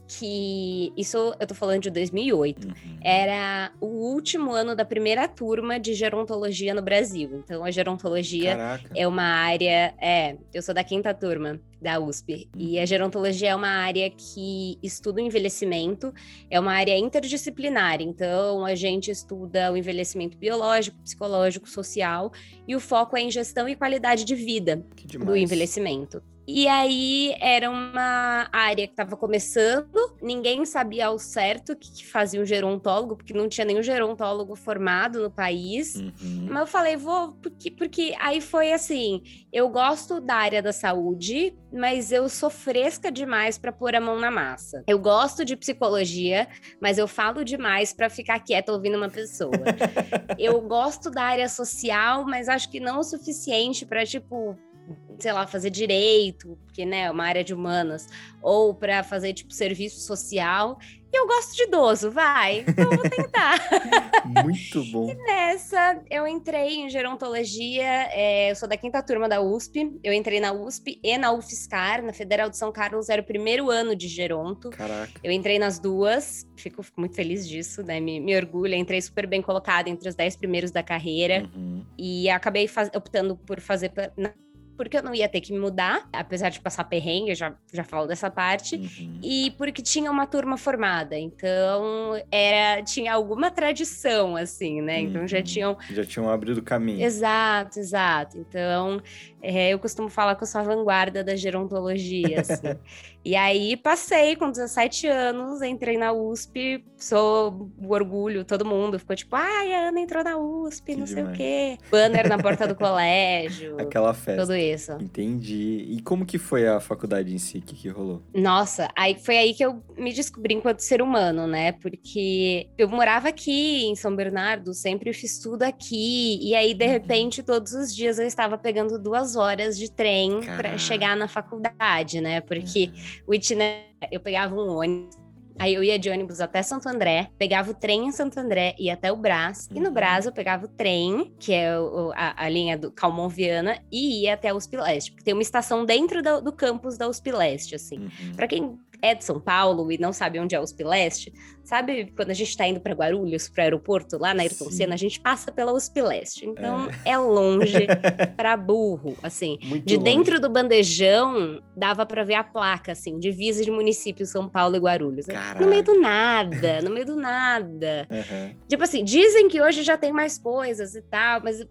D: que isso eu tô falando de 2008. Uhum. Era o último ano da primeira turma de gerontologia no Brasil. Então a gerontologia Caraca. é uma área, é, eu sou da quinta turma da USP uhum. e a gerontologia é uma área que estuda o envelhecimento, é uma área interdisciplinar. Então a gente estuda o envelhecimento biológico, psicológico, social e o foco é em gestão e qualidade de vida do envelhecimento. E aí era uma área que estava começando, ninguém sabia ao certo o que, fazia um gerontólogo, porque não tinha nenhum gerontólogo formado no país. Uhum. Mas eu falei, vou, porque, porque aí foi assim: eu gosto da área da saúde, mas eu sou fresca demais para pôr a mão na massa. Eu gosto de psicologia, mas eu falo demais para ficar quieta ouvindo uma pessoa. eu gosto da área social, mas acho que não o suficiente para, tipo, sei lá, fazer direito, porque né, é uma área de humanas, ou para fazer tipo serviço social. E eu gosto de idoso, vai, então vou tentar.
C: Muito bom.
D: E nessa, eu entrei em gerontologia, é, eu sou da quinta turma da USP, eu entrei na USP e na UFSCar, na Federal de São Carlos, era o primeiro ano de geronto.
C: Caraca.
D: Eu entrei nas duas, fico, fico muito feliz disso, né, me, me orgulho, entrei super bem colocada entre os dez primeiros da carreira, uhum. e acabei faz, optando por fazer na porque eu não ia ter que me mudar, apesar de passar perrengue, eu já, já falo dessa parte, uhum. e porque tinha uma turma formada, então era tinha alguma tradição, assim, né? Então uhum. já tinham...
C: Já tinham abrido caminho.
D: Exato, exato. Então, é, eu costumo falar que eu sou a vanguarda da gerontologia, assim. E aí passei com 17 anos, entrei na USP, sou o orgulho, todo mundo ficou tipo, ai, a Ana entrou na USP, que não demais. sei o quê. Banner na porta do colégio.
C: Aquela festa.
D: Tudo isso.
C: Entendi. E como que foi a faculdade em si? O que, que rolou?
D: Nossa, aí foi aí que eu me descobri enquanto ser humano, né? Porque eu morava aqui em São Bernardo, sempre fiz tudo aqui. E aí, de uhum. repente, todos os dias eu estava pegando duas horas de trem para chegar na faculdade, né? Porque. Uhum o itinerário, eu pegava um ônibus, aí eu ia de ônibus até Santo André, pegava o trem em Santo André, ia até o Brás, uhum. e no uhum. Brás eu pegava o trem, que é o, a, a, linha do Calmon Viana, e ia até a USP Leste, porque tem uma estação dentro do, do campus da USP Leste, assim. Uhum. Para quem é de São Paulo e não sabe onde é o USP Leste, sabe quando a gente está indo para Guarulhos, para o aeroporto, lá na Ayrton Senna, a gente passa pela USP Leste. Então é, é longe para burro, assim. Muito de longe. dentro do bandejão dava para ver a placa, assim, divisa de municípios São Paulo e Guarulhos. Caraca. No meio do nada, no meio do nada. Uhum. Tipo assim, dizem que hoje já tem mais coisas e tal, mas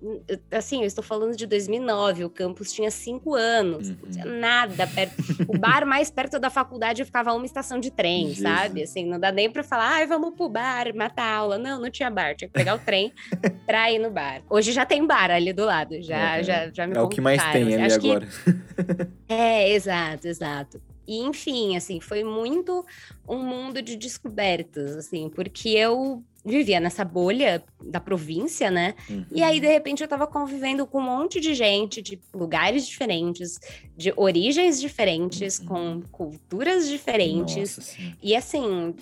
D: assim, eu estou falando de 2009, o campus tinha cinco anos, uhum. não tinha nada perto. O bar mais perto da faculdade ficava uma estação de trem, Isso. sabe? Assim, não dá nem pra falar, ai, vamos pro bar, matar a aula. Não, não tinha bar, tinha que pegar o trem pra ir no bar. Hoje já tem bar ali do lado, já, é, já, já me
C: É o que mais tem ali Acho agora.
D: Que... é, exato, exato. E, enfim, assim, foi muito um mundo de descobertas, assim, porque eu vivia nessa bolha da província, né? Uhum. E aí, de repente, eu tava convivendo com um monte de gente de lugares diferentes, de origens diferentes, uhum. com culturas diferentes. Nossa, e assim,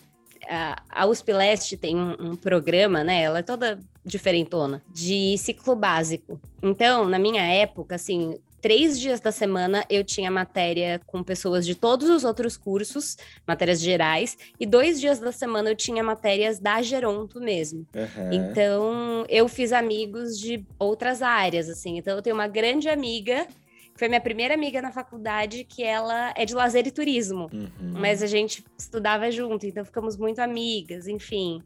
D: a, a USP Leste tem um, um, programa, né? Ela é toda diferentona, de ciclo básico. Então, na minha época, assim, três dias da semana eu tinha matéria com pessoas de todos os outros cursos, matérias gerais, e dois dias da semana eu tinha matérias da Geronto mesmo. Uhum. Então, eu fiz amigos de outras áreas, assim. Então, eu tenho uma grande amiga foi minha primeira amiga na faculdade, que ela é de lazer e turismo. Uhum. Mas a gente estudava junto, então ficamos muito amigas, enfim.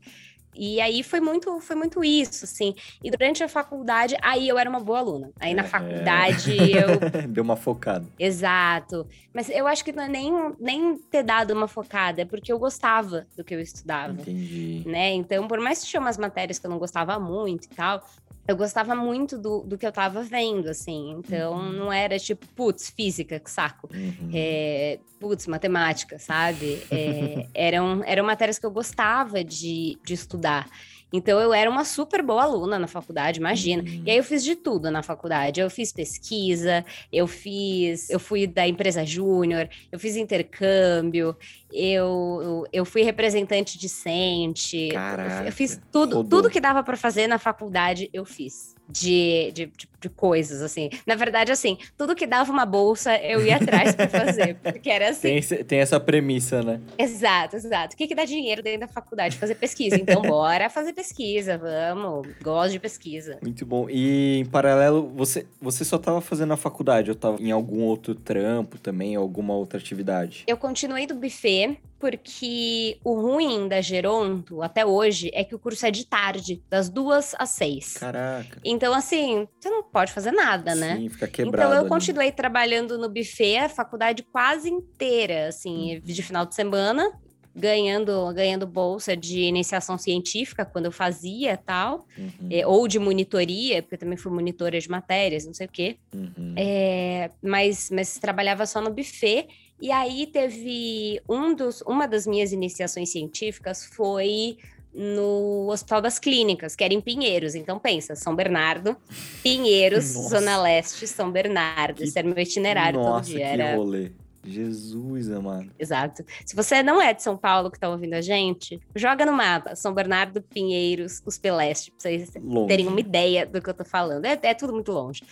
D: E aí foi muito, foi muito isso, assim. E durante a faculdade, aí eu era uma boa aluna. Aí na
C: É.
D: faculdade eu
C: Deu uma focada.
D: Exato. Mas eu acho que não é nem, nem ter dado uma focada, é porque eu gostava do que eu estudava,
C: Entendi.
D: né? Então, por mais que tinha umas matérias que eu não gostava muito e tal, eu gostava muito do, do que eu tava vendo, assim. Então,
C: Uhum.
D: não era tipo, putz, física, que saco.
C: Uhum.
D: É, putz, matemática, sabe? É, eram, eram matérias que eu gostava de, de estudar. Então, eu era uma super boa aluna na faculdade, imagina.
C: Uhum.
D: E aí eu fiz de tudo na faculdade. Eu fiz pesquisa, eu fiz, eu fui da empresa júnior, eu fiz intercâmbio, eu, eu fui representante discente.
C: Caraca,
D: eu fiz tudo,
C: rodou.
D: tudo que dava para fazer na faculdade, eu fiz. De, de, de, coisas, assim. Na verdade, assim, tudo que dava uma bolsa, eu ia atrás para fazer. Porque era assim.
C: Tem, esse- tem essa premissa, né?
D: Exato, exato. O que, que dá dinheiro dentro da faculdade? Fazer pesquisa. Então, bora fazer pesquisa, vamos. Gosto de pesquisa.
C: Muito bom. E em paralelo, você, você só tava fazendo a faculdade ou tava em algum outro trampo também, alguma outra atividade?
D: Eu continuei do buffet porque o ruim da Geronto até hoje é que o curso é de tarde, das duas às seis.
C: Caraca.
D: Então, assim, você não pode fazer nada, né?
C: Sim, fica quebrado.
D: Então eu
C: ali.
D: continuei trabalhando no buffet a faculdade quase inteira, assim, de final de semana, ganhando, ganhando bolsa de iniciação científica quando eu fazia tal,
C: Uhum,
D: é, ou de monitoria, porque eu também fui monitora de matérias, não sei o quê.
C: uhum.
D: É, mas, mas trabalhava só no buffet. E aí teve um dos, uma das minhas iniciações científicas foi no Hospital das Clínicas, que era em Pinheiros. Então pensa, São Bernardo, Pinheiros,
C: Nossa.
D: Zona Leste, São Bernardo.
C: Que-
D: Esse era o meu itinerário
C: Nossa,
D: todo
C: que
D: dia. Era...
C: rolê. Jesus, amado.
D: Exato. Se você não é de São Paulo que tá ouvindo a gente, joga no mapa São Bernardo, Pinheiros, os Peleste, pra vocês
C: Longe.
D: terem uma ideia do que eu tô falando. É, é tudo muito longe.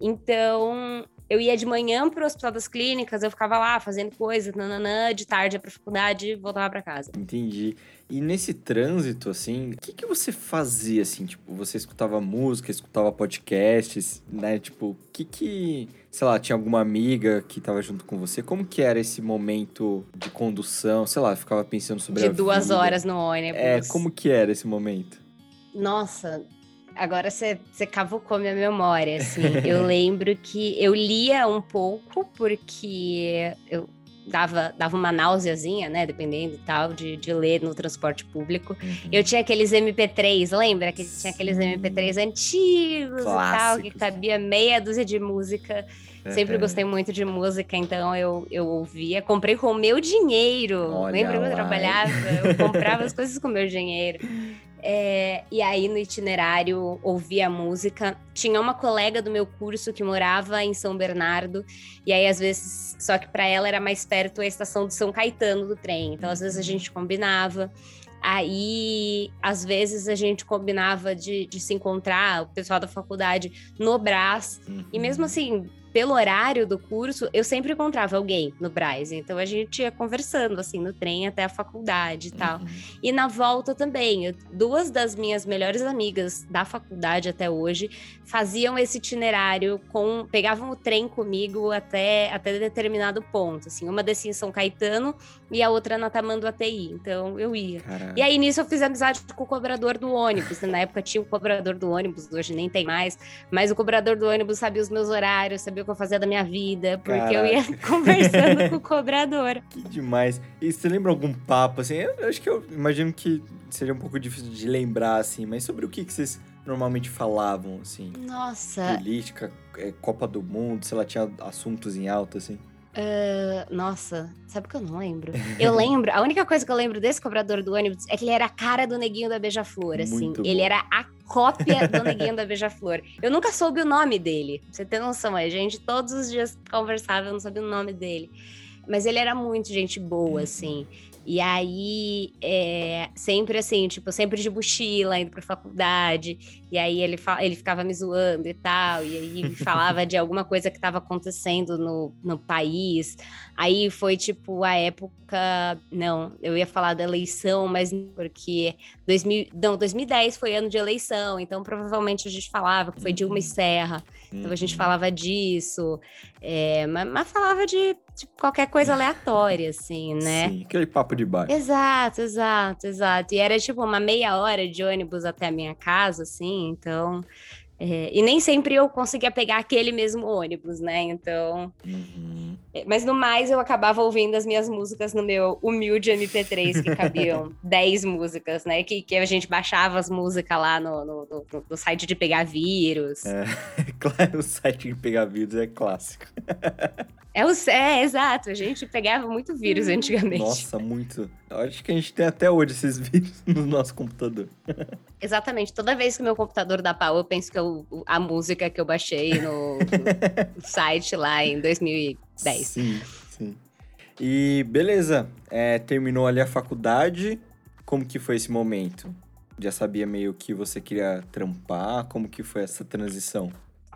D: Então, eu ia de manhã pro Hospital das Clínicas, eu ficava lá fazendo coisa, nananã, de tarde ia pra faculdade e voltava pra casa.
C: Entendi. E nesse trânsito, assim, o que, que você fazia, assim? Tipo, você escutava música, escutava podcasts, né? Tipo, o que que... Sei lá, tinha alguma amiga que tava junto com você? Como que era esse momento de condução? Sei lá, ficava pensando sobre
D: De duas
C: vida.
D: horas no ônibus.
C: É, como que era esse momento?
D: Nossa, agora você cavucou minha memória, assim. eu lembro que eu lia um pouco, porque eu dava, dava uma náuseazinha, né? Dependendo e tal, de, de ler no transporte público. Eu tinha aqueles MP3, lembra? Que tinha aqueles
C: Sim.
D: MP3 antigos e tal, que
C: Clássicos.
D: cabia meia dúzia de música. Sempre
C: Uhum.
D: gostei muito de música, então eu, eu ouvia. Comprei com o meu dinheiro.
C: Olha
D: Lembra quando eu trabalhava? Eu comprava as coisas com o meu dinheiro. É, e aí, no itinerário, ouvia música. Tinha uma colega do meu curso que morava em São Bernardo. E aí, às vezes, só que para ela era mais perto a estação de São Caetano do trem. Então, às vezes, a gente combinava. Aí, às vezes, a gente combinava de, de se encontrar, o pessoal da faculdade, no Brás. E mesmo assim, pelo horário do curso, eu sempre encontrava alguém no Brás. Então a gente ia conversando, assim, no trem até a faculdade e tal.
C: Uhum.
D: E na volta também. eu- duas das minhas melhores amigas da faculdade até hoje faziam esse itinerário com. pegavam o trem comigo até, até determinado ponto. Assim, uma descia em São Caetano e a outra na Tamanduateí. ATI. Então eu ia.
C: Caraca.
D: E aí, nisso, eu fiz amizade com o cobrador do ônibus. Na época tinha o cobrador do ônibus, hoje nem tem mais. Mas o cobrador do ônibus sabia os meus horários, sabia o que eu fazia da minha vida, porque eu ia conversando com o cobrador.
C: Que demais. E você lembra algum papo, assim? Eu, eu acho que eu imagino que seria um pouco difícil de lembrar, assim, mas sobre o que, que vocês normalmente falavam, assim?
D: Nossa,
C: Política, é, Copa do Mundo, sei lá, tinha assuntos em alta, assim.
D: Ah, nossa, sabe que eu não lembro? Eu lembro, a única coisa que eu lembro desse cobrador do ônibus é que ele era a cara do neguinho da Beija-Flor, assim.
C: Muito
D: Ele
C: bom.
D: era a cópia do neguinho da Beija-Flor. Eu nunca soube o nome dele. pra Você tem noção, a gente todos os dias conversava, eu não sabia o nome dele. Mas ele era muito gente boa, assim. E aí, é, sempre assim, tipo, sempre de mochila, indo pra faculdade. E aí ele, ele ficava me zoando e tal. E aí falava de alguma coisa que estava acontecendo no, no país. Aí foi, tipo, a época... Não, eu ia falar da eleição, mas porque... 2000, não, 2010 foi ano de eleição. Então, provavelmente, a gente falava que foi Dilma e Serra. Então a gente
C: Uhum.
D: falava disso, é, mas, mas falava de, de qualquer coisa aleatória, assim, né?
C: Sim, aquele papo de baixo.
D: Exato, exato, exato. E era tipo uma meia hora de ônibus até a minha casa, assim, então. É, e nem sempre eu conseguia pegar aquele mesmo ônibus, né? Então.
C: Uhum.
D: é, Mas no mais eu acabava ouvindo as minhas músicas no meu humilde MP3, que cabiam 10 músicas, né? Que, que a gente baixava as músicas lá no, no, no- no site de pegar vírus.
C: É. Claro, o site de pegar vídeos é clássico.
D: É, o, é, exato. A gente pegava muito vírus antigamente.
C: Nossa, muito. Eu acho que a gente tem até hoje esses vídeos no nosso computador.
D: Exatamente. Toda vez que meu computador dá pau, eu penso que eu- a música que eu baixei no, no site lá em 2010.
C: Sim, sim. E beleza, é, terminou ali a faculdade. Como que foi esse momento? Já sabia meio que você queria trampar? Como que foi essa transição?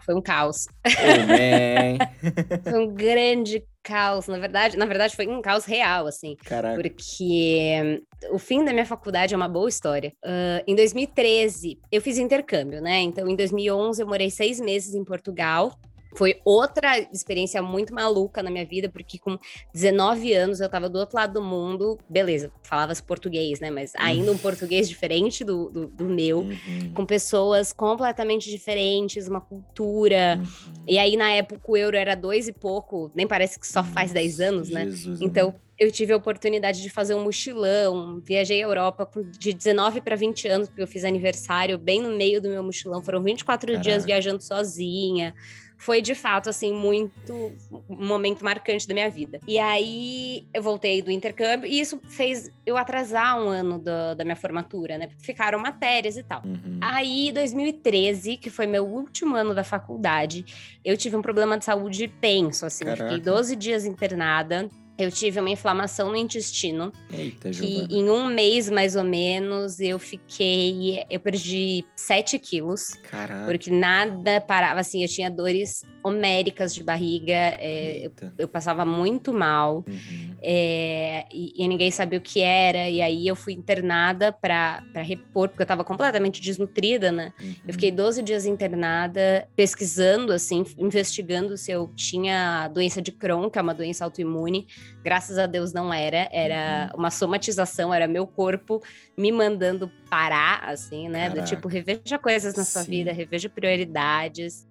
D: Foi um caos. Foi um grande caos. Na verdade, na verdade, foi um caos real, assim.
C: Caraca.
D: Porque o fim da minha faculdade é uma boa história. Ah, em 2013, eu fiz intercâmbio, né? Então, em 2011, eu morei seis meses em Portugal. Foi outra experiência muito maluca na minha vida, porque com 19 anos eu tava do outro lado do mundo. Beleza, falava português, né? Mas ainda um português diferente do, do, do meu.
C: Uhum,
D: Com pessoas completamente diferentes, uma cultura.
C: uhum.
D: E aí, na época, o euro era dois e pouco, nem parece que só faz 10 anos, né?
C: Jesus,
D: Então,
C: amado.
D: eu tive a oportunidade de fazer um mochilão. Viajei à Europa de 19 para 20 anos, porque eu fiz aniversário bem no meio do meu mochilão. Foram 24 dias
C: Caraca.
D: viajando sozinha. Foi de fato, assim, muito um momento marcante da minha vida. E aí eu voltei do intercâmbio e isso fez eu atrasar um ano da- da minha formatura, né? Ficaram matérias e tal.
C: Uhum.
D: Aí, 2013, que foi meu último ano da faculdade, eu tive um problema de saúde tenso, assim.
C: Caraca.
D: fiquei 12 dias internada. Eu tive uma inflamação no intestino.
C: Eita,
D: E
C: Giovana.
D: em um mês, mais ou menos, eu fiquei... Eu perdi 7 quilos.
C: Caraca.
D: Porque nada parava, assim. Eu tinha dores homéricas de barriga. é, eu, eu passava muito mal.
C: Uhum.
D: É, e, e ninguém sabia o que era, e aí eu fui internada para repor, porque eu tava completamente desnutrida, né?
C: Uhum.
D: Eu fiquei 12 dias internada, pesquisando, assim, investigando se eu tinha doença de Crohn, que é uma doença autoimune. Graças a Deus não era, era uma somatização, era meu corpo me mandando parar, assim, né? Do
C: Caraca.
D: tipo, reveja coisas na sua
C: Sim.
D: vida, reveja prioridades.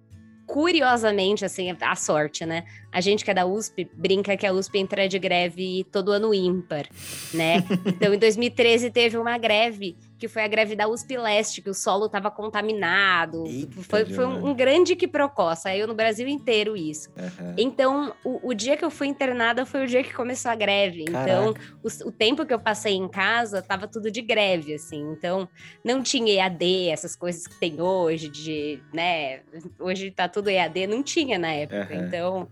D: Curiosamente, assim, a sorte, né? A gente que é da USP brinca que a USP entra de greve todo ano ímpar, né? Então, em 2013 teve uma greve, que foi a greve da USP Leste, que o solo estava contaminado.
C: Eita,
D: foi foi um, um grande quiprocó, saiu no Brasil inteiro isso.
C: Aham.
D: Então, o, o dia que eu fui internada foi o dia que começou a greve. Então,
C: Caraca.
D: o, o tempo que eu passei em casa tava tudo de greve, assim. Então, não tinha EAD, essas coisas que tem hoje, de, né? Hoje tá tudo EAD, não tinha na época.
C: Aham.
D: Então,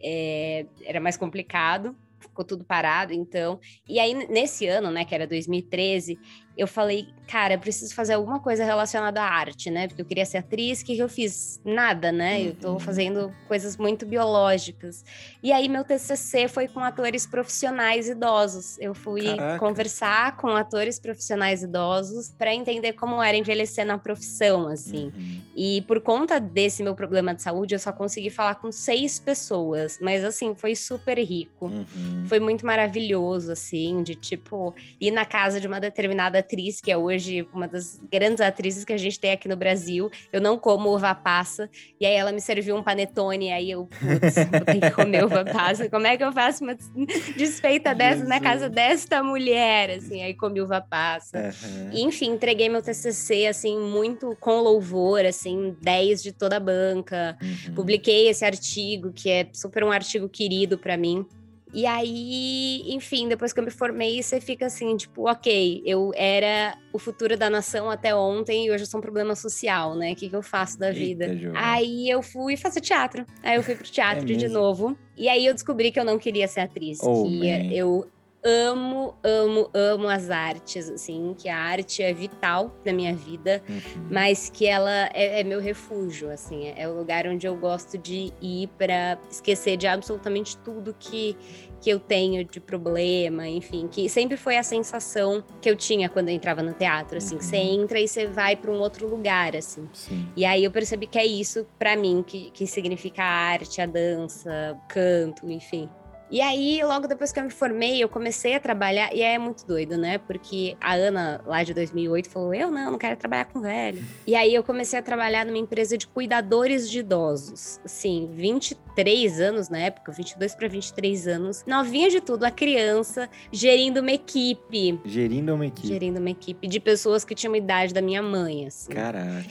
D: é, era mais complicado. Ficou tudo parado, então. E aí, nesse ano, né, que era 2013, eu falei, cara, eu preciso fazer alguma coisa relacionada à arte, né? Porque eu queria ser atriz, o que, que eu fiz? Nada, né? Eu tô
C: Uhum.
D: fazendo coisas muito biológicas. E aí, meu TCC foi com atores profissionais idosos. Eu fui
C: Caraca.
D: conversar com atores profissionais idosos para entender como era envelhecer na profissão, assim.
C: Uhum.
D: E por conta desse meu problema de saúde, eu só consegui falar com seis pessoas. Mas, assim, foi super rico.
C: Uhum.
D: Foi muito maravilhoso, assim, de tipo, ir na casa de uma determinada atriz, que é hoje uma das grandes atrizes que a gente tem aqui no Brasil. Eu não como uva passa, e aí ela me serviu um panetone, aí eu, putz, vou ter que comer uva passa. Como é que eu faço uma des- desfeita dessa na
C: Jesus.
D: casa desta mulher? Assim, aí comi uva passa.
C: Aham.
D: E, Enfim, entreguei meu TCC, assim, muito com louvor, assim, 10 de toda a banca.
C: Uhum.
D: Publiquei esse artigo, que é super um artigo querido pra mim. E aí, enfim, depois que eu me formei, você fica assim, tipo, ok, eu era o futuro da nação até ontem e hoje eu sou um problema social, né? O que, que eu faço da
C: Eita,
D: vida?
C: Giovana.
D: Aí eu fui fazer teatro. Aí eu fui pro teatro
C: É
D: de novo. E aí eu descobri que eu não queria ser atriz.
C: Oh,
D: que
C: man.
D: eu amo, amo, amo as artes, assim, que a arte é vital na minha vida, uhum. mas que ela é, é, meu refúgio, assim, é, é o lugar onde eu gosto de ir para esquecer de absolutamente tudo que, que eu tenho de problema, enfim, que sempre foi a sensação que eu tinha quando eu entrava no teatro, assim, uhum. você entra e você vai para um outro lugar, assim. Sim. E aí eu percebi que é isso para mim que, que significa a arte, a dança, o canto, enfim. E aí, logo depois que eu me formei, eu comecei a trabalhar, e é muito doido, né? Porque a Ana, lá de 2008, falou: Eu não, não quero trabalhar com velho. E aí, eu comecei a trabalhar numa empresa de cuidadores de idosos. Assim, 23 anos na época, 22 para 23 anos, novinha de tudo, a criança, gerindo uma equipe.
C: Gerindo uma equipe.
D: Gerindo uma equipe de pessoas que tinham a idade da minha mãe, assim.
C: Caraca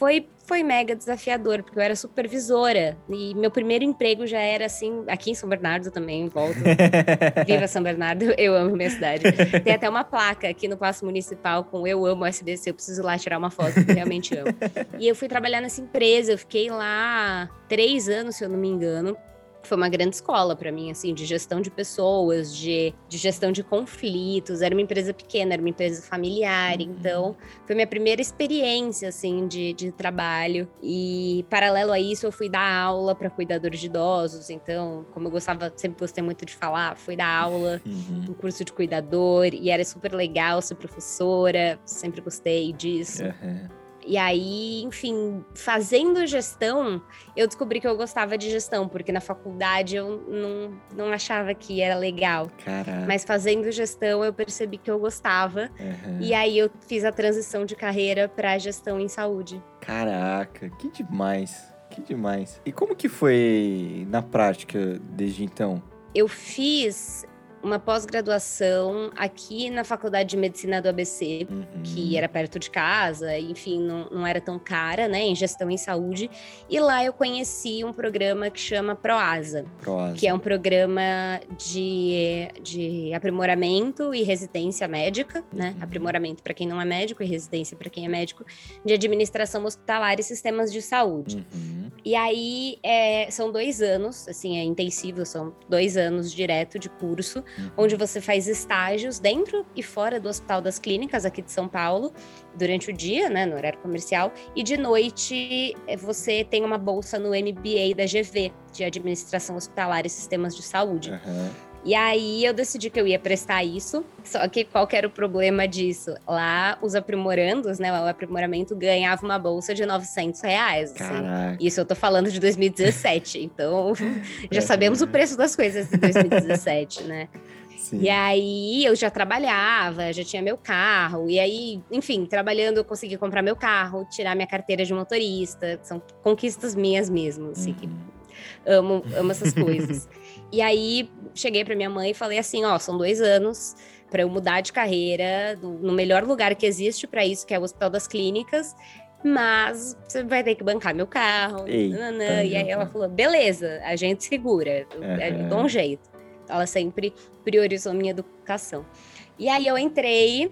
D: foi, foi mega desafiador, porque eu era supervisora. E meu primeiro emprego já era assim, aqui em São Bernardo também, volto. Viva São Bernardo, eu amo minha cidade. Tem até uma placa aqui no Paço Municipal com Eu amo SBC, eu preciso ir lá tirar uma foto, porque realmente amo. E eu fui trabalhar nessa empresa, eu fiquei lá três anos, se eu não me engano foi uma grande escola para mim, assim, de gestão de pessoas, de, de gestão de conflitos. Era uma empresa pequena, era uma empresa familiar, uhum. então foi minha primeira experiência, assim, de, de trabalho. E paralelo a isso, eu fui dar aula para cuidadores de idosos. Então, como eu gostava, sempre gostei muito de falar, fui dar aula uhum. no curso de cuidador e era super legal ser professora, sempre gostei disso. Uhum. E aí, enfim, fazendo gestão, eu descobri que eu gostava de gestão, porque na faculdade eu não, não achava que era legal.
C: Caraca.
D: Mas fazendo gestão, eu percebi que eu gostava. Uhum. E aí eu fiz a transição de carreira para gestão em saúde.
C: Caraca, que demais. Que demais. E como que foi na prática desde então?
D: Eu fiz uma pós-graduação aqui na Faculdade de Medicina do ABC, uhum. que era perto de casa, enfim, não, não era tão cara, né, em gestão em saúde. E lá eu conheci um programa que chama Proasa, Proasa. que é um programa de, de aprimoramento e residência médica, né, uhum. aprimoramento para quem não é médico e residência para quem é médico, de administração hospitalar e sistemas de saúde. Uhum. E aí é, são dois anos, assim, é intensivo, são dois anos direto de curso uhum. onde você faz estágios dentro e fora do Hospital das Clínicas aqui de São Paulo, durante o dia, né, no horário comercial, e de noite eh, você tem uma bolsa no MBA da GV, de Administração Hospitalar e Sistemas de Saúde. Uhum. E aí eu decidi que eu ia prestar isso. Só que qual que era o problema disso? Lá, os aprimorandos, né? O aprimoramento ganhava uma bolsa de 900 reais. Assim. Isso eu tô falando de 2017. então, já sabemos o preço das coisas de 2017, né? Sim. E aí eu já trabalhava, já tinha meu carro, e aí, enfim, trabalhando eu consegui comprar meu carro, tirar minha carteira de motorista, são conquistas minhas mesmo, assim, uhum. amo, amo essas coisas. E aí cheguei para minha mãe e falei assim: ó, são dois anos para eu mudar de carreira no melhor lugar que existe para isso, que é o Hospital das Clínicas. Mas você vai ter que bancar meu carro. Eita. E aí ela falou: beleza, a gente segura, uhum. dou um jeito. Ela sempre priorizou minha educação. E aí eu entrei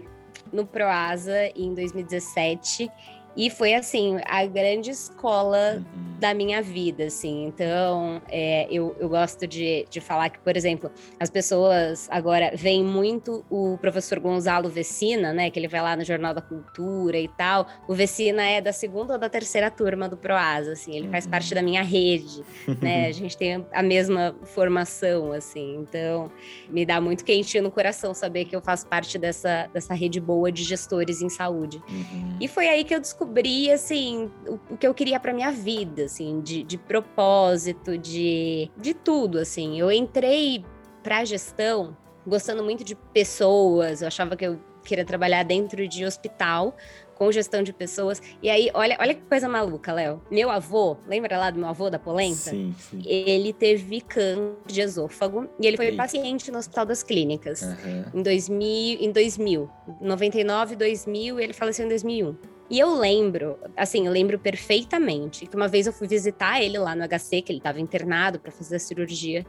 D: no Proasa em 2017 e foi, assim, a grande escola uhum. da minha vida, assim. Então, é, eu, eu gosto de, de falar que, por exemplo, as pessoas agora veem muito o professor Gonzalo Vecina, né? Que ele vai lá no Jornal da Cultura e tal. O Vecina é da segunda ou da terceira turma do Proasa, assim. Ele uhum. faz parte da minha rede, né? A gente tem a mesma formação, assim. Então, me dá muito quentinho no coração saber que eu faço parte dessa, dessa rede boa de gestores em saúde. Uhum. E foi aí que eu descobri descobri, assim, o, o que eu queria para minha vida, assim, de, de propósito, de, de tudo, assim. Eu entrei para gestão gostando muito de pessoas, eu achava que eu queria trabalhar dentro de hospital, com gestão de pessoas. E aí, olha, olha que coisa maluca, Léo. Meu avô, lembra lá do meu avô da polenta?
C: Sim, sim.
D: Ele teve câncer de esôfago e ele foi Eita. paciente no Hospital das Clínicas uhum. em 2000, em 2000, 99, 2000, e ele faleceu em 2001. E eu lembro, assim, eu lembro perfeitamente que uma vez eu fui visitar ele lá no HC, que ele estava internado para fazer a cirurgia.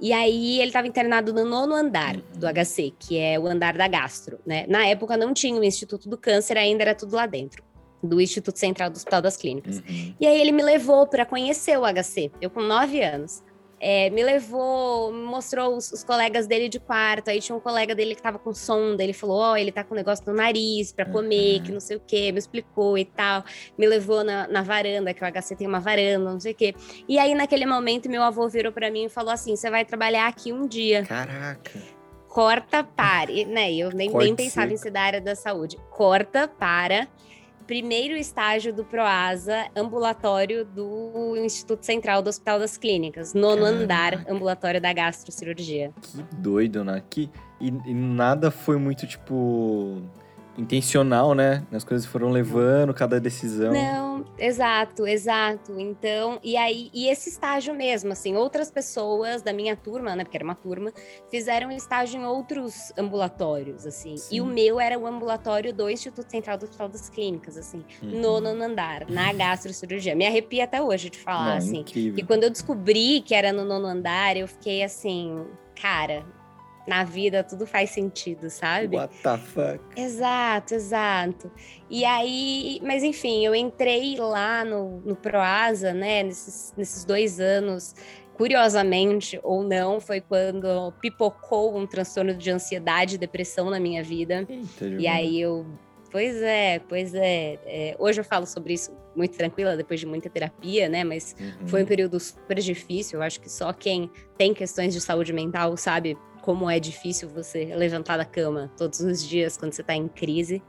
D: E aí ele estava internado no nono andar do uhum. HC, que é o andar da gastro, né? Na época não tinha o Instituto do Câncer, ainda era tudo lá dentro. Do Instituto Central do Hospital das Clínicas. Uhum. E aí ele me levou para conhecer o HC, eu com nove anos. É, me levou, me mostrou os, os, colegas dele de quarto. Aí tinha um colega dele que tava com sonda. Ele falou: Ó, oh, ele tá com um negócio no nariz para comer, uhum. que não sei o quê. Me explicou e tal. Me levou na, na varanda, que o HC tem uma varanda, não sei o quê. E aí, naquele momento, meu avô virou para mim e falou assim: Você vai trabalhar aqui um dia.
C: Caraca
D: corta para, né? Eu nem, nem pensava em ser da área da saúde. Corta para primeiro estágio do Proasa, ambulatório do Instituto Central do Hospital das Clínicas, nono Caraca. andar, ambulatório da gastrocirurgia.
C: Que doido, né? Que, e, e nada foi muito, tipo, intencional, né? As coisas foram levando, cada decisão.
D: Não, exato, exato. Então, e aí, e esse estágio mesmo, assim, outras pessoas da minha turma, né? Porque era uma turma, fizeram estágio em outros ambulatórios, assim. Sim. E o meu era o ambulatório do Instituto Central do Hospital das Clínicas, assim, uhum. no nono andar, na gastrocirurgia. Me arrepia até hoje de falar, Não, assim. Incrível. E quando eu descobri que era no nono andar, eu fiquei assim, cara, na vida tudo faz sentido, sabe?
C: What the fuck?
D: Exato, exato. E aí, mas enfim, eu entrei lá no, no Proasa, né, nesses, nesses dois anos. Curiosamente ou não, foi quando pipocou um transtorno de ansiedade e depressão na minha vida. Eita, e aí eu Pois é, pois é. é. Hoje eu falo sobre isso muito tranquila, depois de muita terapia, né? Mas uhum. foi um período super difícil. Eu acho que só quem tem questões de saúde mental sabe como é difícil você levantar da cama todos os dias quando você está em crise.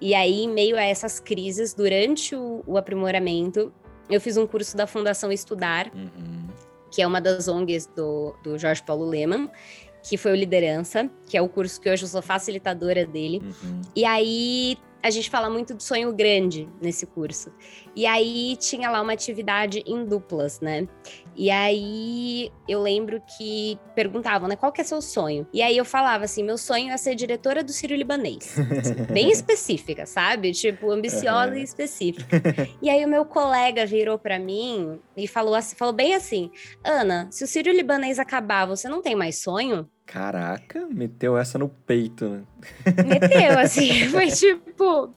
D: E aí, em meio a essas crises, durante o, o aprimoramento, eu fiz um curso da Fundação Estudar, uhum. que é uma das ONGs do, do Jorge Paulo Leman, que foi o Liderança, que é o curso que hoje eu sou facilitadora dele. Uhum. E aí a gente fala muito do sonho grande nesse curso. E aí tinha lá uma atividade em duplas, né? E aí eu lembro que perguntavam, né, qual que é seu sonho? E aí eu falava assim, meu sonho é ser diretora do Círio Libanês. bem específica, sabe? Tipo, ambiciosa uhum. e específica. e aí o meu colega virou para mim e falou assim, falou bem assim: "Ana, se o Círio Libanês acabar, você não tem mais sonho?"
C: Caraca, meteu essa no peito, né?
D: Meteu, assim, foi tipo.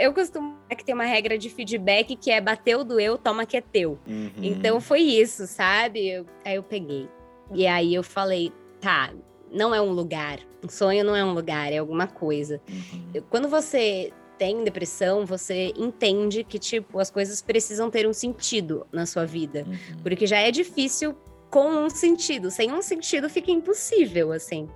D: Eu costumo que tem uma regra de feedback que é bateu, doeu, toma que é teu. Uhum. Então foi isso, sabe? Eu, aí eu peguei. E aí eu falei, tá, não é um lugar. Um sonho não é um lugar, é alguma coisa. Uhum. Quando você tem depressão, você entende que, tipo, as coisas precisam ter um sentido na sua vida. Uhum. Porque já é difícil com um sentido. Sem um sentido fica impossível, assim.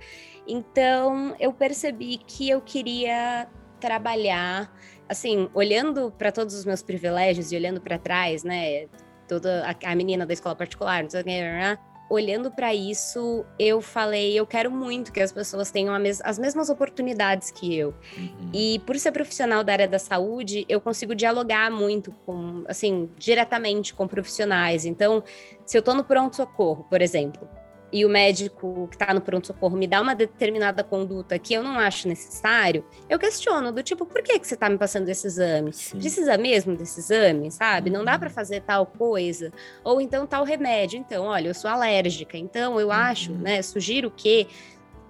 D: Então, eu percebi que eu queria trabalhar, assim, olhando para todos os meus privilégios e olhando para trás, né? Toda a, a, menina da escola particular, não sei o que? Olhando para isso, eu falei, eu quero muito que as pessoas tenham mes as mesmas oportunidades que eu. Uhum. E por ser profissional da área da saúde, eu consigo dialogar muito com, assim, diretamente com profissionais. Então, se eu tô no pronto socorro, por exemplo, e o médico que está no pronto-socorro me dá uma determinada conduta que eu não acho necessário, eu questiono do tipo, por que, que você está me passando esse exame? Sim. Precisa mesmo desse exame, sabe? Não dá para uhum. fazer tal coisa. Ou então tal remédio. Então, olha, eu sou alérgica, então eu acho, uhum. né, sugiro que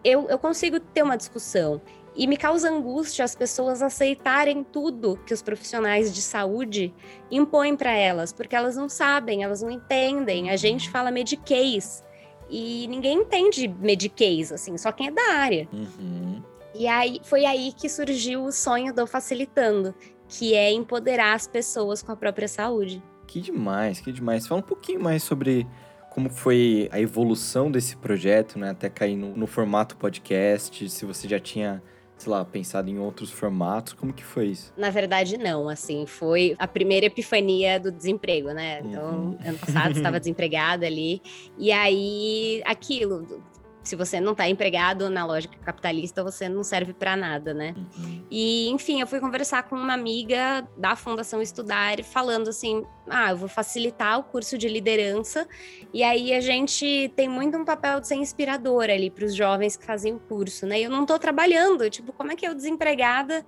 D: eu, eu consigo ter uma discussão. E me causa angústia as pessoas aceitarem tudo que os profissionais de saúde impõem para elas, porque elas não sabem, elas não entendem. A gente fala mediquês e ninguém entende Medicaid, assim, só quem é da área. Uhum. E aí foi aí que surgiu o sonho do Facilitando, que é empoderar as pessoas com a própria saúde.
C: Que demais, que demais. Fala um pouquinho mais sobre como foi a evolução desse projeto, né? Até cair no, no formato podcast, se você já tinha sei lá, pensado em outros formatos? Como que foi isso?
D: Na verdade, não. Assim, foi a primeira epifania do desemprego, né? Então, uhum. ano passado estava desempregada ali. E aí, aquilo, se você não está empregado na lógica capitalista, você não serve para nada, né? Uhum. E, enfim, eu fui conversar com uma amiga da Fundação Estudar, falando assim: ah, eu vou facilitar o curso de liderança, e aí a gente tem muito um papel de ser inspirador ali para os jovens que fazem o curso, né? Eu não estou trabalhando, tipo, como é que eu, desempregada,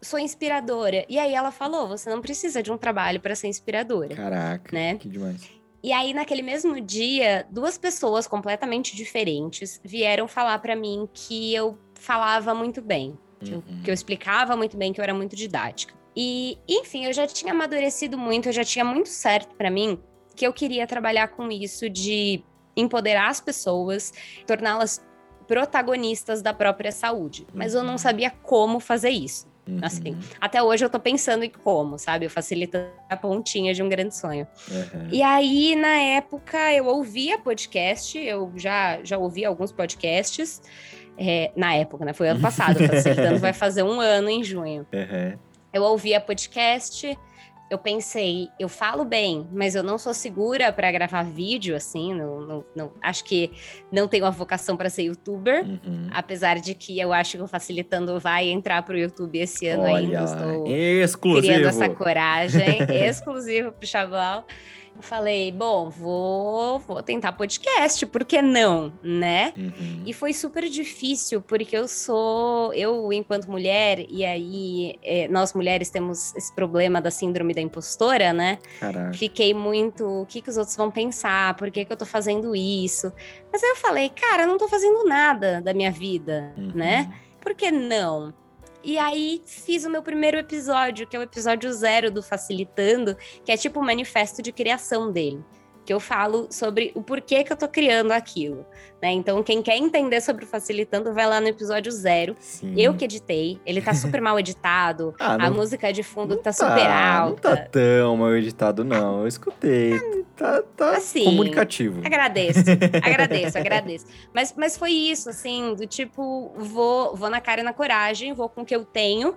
D: sou inspiradora? E aí ela falou: você não precisa de um trabalho para ser inspiradora.
C: Caraca, né? que demais.
D: E aí, naquele mesmo dia, duas pessoas completamente diferentes vieram falar para mim que eu falava muito bem, que, uhum. eu, que eu explicava muito bem, que eu era muito didática. E, enfim, eu já tinha amadurecido muito, eu já tinha muito certo para mim que eu queria trabalhar com isso de empoderar as pessoas, torná-las protagonistas da própria saúde. Mas eu não
C: Uhum.
D: sabia como fazer isso.
C: Uhum.
D: Assim, até hoje eu tô pensando em como, sabe? Eu facilitando a pontinha de um grande sonho.
C: Uhum.
D: E aí, na época, eu ouvia podcast, eu já, já ouvi alguns podcasts. é, na época, né? Foi ano passado, facilitando, vai fazer um ano em junho.
C: Uhum.
D: Eu ouvia podcast, eu pensei, eu falo bem, mas eu não sou segura para gravar vídeo, assim, não, não, não- acho que não tenho a vocação para ser youtuber.
C: Uhum.
D: Apesar de que eu acho que o Facilitando vai entrar pro YouTube esse ano
C: Olha,
D: ainda. Estou
C: exclusivo.
D: criando essa coragem, exclusivo pro Chablau. Eu falei, bom, vou, vou tentar podcast, por que não, né?
C: Uhum.
D: E foi super difícil, porque eu sou, eu enquanto mulher, e aí é, nós mulheres temos esse problema da síndrome da impostora, né?
C: Caraca.
D: Fiquei muito, o que, que os outros vão pensar, por que, que eu tô fazendo isso? Mas aí eu falei, cara, eu não tô fazendo nada da minha vida,
C: Uhum.
D: né? Por que não? E aí fiz o meu primeiro episódio, que é o episódio zero do Facilitando, que é tipo o manifesto de criação dele. Que eu falo sobre o porquê que eu tô criando aquilo. Né? Então, quem quer entender sobre o Facilitando, vai lá no episódio zero.
C: Sim.
D: Eu que editei, ele tá super mal editado,
C: Ah,
D: a
C: não-
D: música de fundo
C: não
D: tá super alta.
C: Não tá tão mal editado, não. Eu escutei. Tá, tá
D: Assim,
C: comunicativo.
D: Agradeço, agradeço, agradeço. Mas, mas foi isso, assim, do tipo, vou, vou na cara e na coragem, vou com o que eu tenho,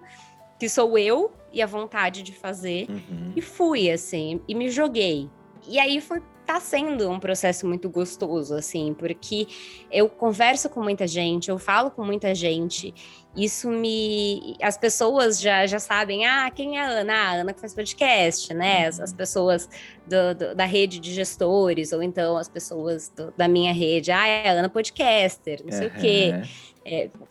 D: que sou eu e a vontade de fazer.
C: Uhum.
D: E fui, assim, e me joguei. E aí foi tá sendo um processo muito gostoso, assim, porque eu converso com muita gente, eu falo com muita gente, isso me. As pessoas já, já sabem, ah, quem é a Ana? Ah, a Ana que faz podcast, né? As, as pessoas do- do- da rede de gestores, ou então as pessoas do- da minha rede, ah, é a Ana podcaster, não sei o quê.
C: Aham.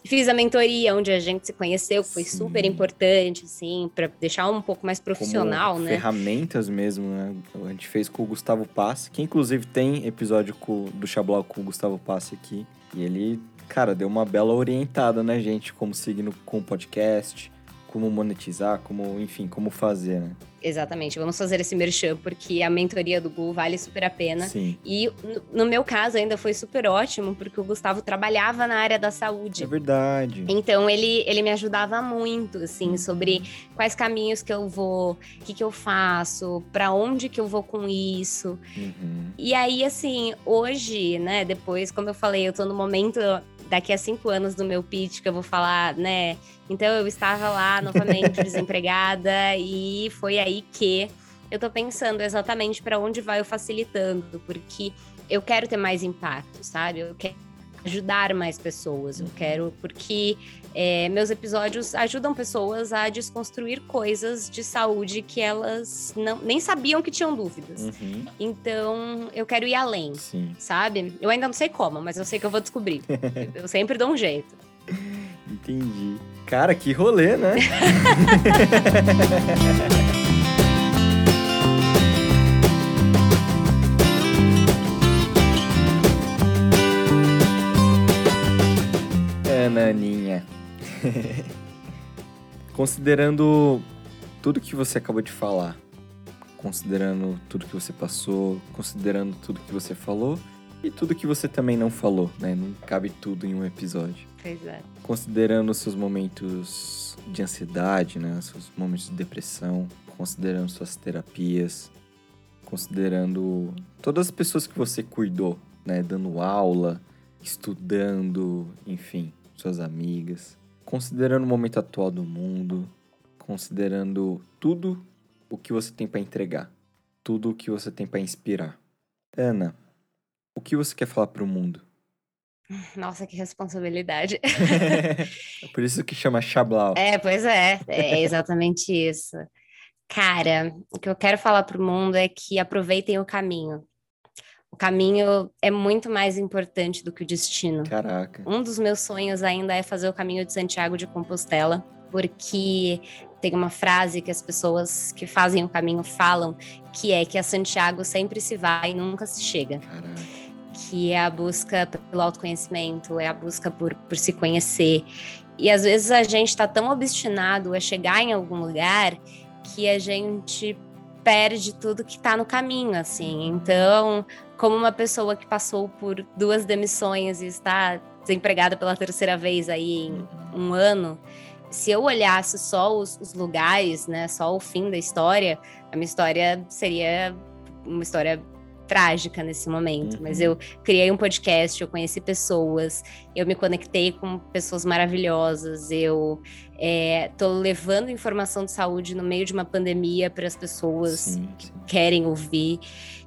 D: Fiz a mentoria onde a gente se conheceu, que foi
C: Sim.
D: super importante, assim, para deixar um pouco mais profissional,
C: Como
D: né?
C: Ferramentas mesmo, né? A gente fez com o Gustavo Passe, que inclusive tem episódio com- do Xablau com o Gustavo Passe aqui. E ele, cara, deu uma bela orientada na gente, como seguir no- com o podcast, como monetizar, como, enfim, como fazer, né?
D: Exatamente, vamos fazer esse merchan, porque a mentoria do Gu vale super a pena.
C: Sim.
D: E no- meu caso ainda foi super ótimo, porque o Gustavo trabalhava na área da saúde.
C: É verdade.
D: Então ele, ele me ajudava muito, assim, sobre quais caminhos que eu vou, o que, que eu faço, para onde que eu vou com isso.
C: Uhum.
D: E aí, assim, hoje, né, depois, como eu falei, eu tô no momento daqui a cinco anos do meu pitch que eu vou falar, né? Então eu estava lá novamente desempregada e foi aí que eu tô pensando exatamente para onde vai o facilitando, porque eu quero ter mais impacto, sabe? Eu quero ajudar mais pessoas, eu quero porque é, meus episódios ajudam pessoas a desconstruir coisas de saúde que elas não, nem sabiam que tinham dúvidas.
C: Uhum.
D: Então, eu quero ir além,
C: Sim.
D: sabe? Eu ainda não sei como, mas eu sei que eu vou descobrir. eu sempre dou um jeito.
C: Entendi. Cara, que rolê, né? é, Naninha. Considerando tudo que você acabou de falar, considerando tudo que você passou, considerando tudo que você falou e tudo que você também não falou, né? Não cabe tudo em um episódio
D: é.
C: considerando seus momentos de ansiedade, né, seus momentos de depressão, considerando suas terapias, considerando todas as pessoas que você cuidou, né, dando aula, estudando, enfim, suas amigas, considerando o momento atual do mundo, considerando tudo o que você tem para entregar, tudo o que você tem para inspirar. Ana, o que você quer falar para o mundo?
D: Nossa, que responsabilidade.
C: é por isso que chama Chablau.
D: É, pois é. É exatamente isso. Cara, o que eu quero falar pro mundo é que aproveitem o caminho. O caminho é muito mais importante do que o destino.
C: Caraca.
D: Um dos meus sonhos ainda é fazer o caminho de Santiago de Compostela, porque tem uma frase que as pessoas que fazem o caminho falam, que é que a Santiago sempre se vai e nunca se chega.
C: Caraca.
D: Que é a busca pelo autoconhecimento, é a busca por, por se conhecer. E às vezes a gente está tão obstinado a chegar em algum lugar que a gente perde tudo que tá no caminho, assim. Então, como uma pessoa que passou por duas demissões e está desempregada pela terceira vez aí em um ano, se eu olhasse só os, os lugares, né, só o fim da história, a minha história seria uma história trágica nesse momento, uhum. mas eu criei um podcast, eu conheci pessoas, eu me conectei com pessoas maravilhosas, eu é, tô levando informação de saúde no meio de uma pandemia para as pessoas sim, sim. que querem ouvir.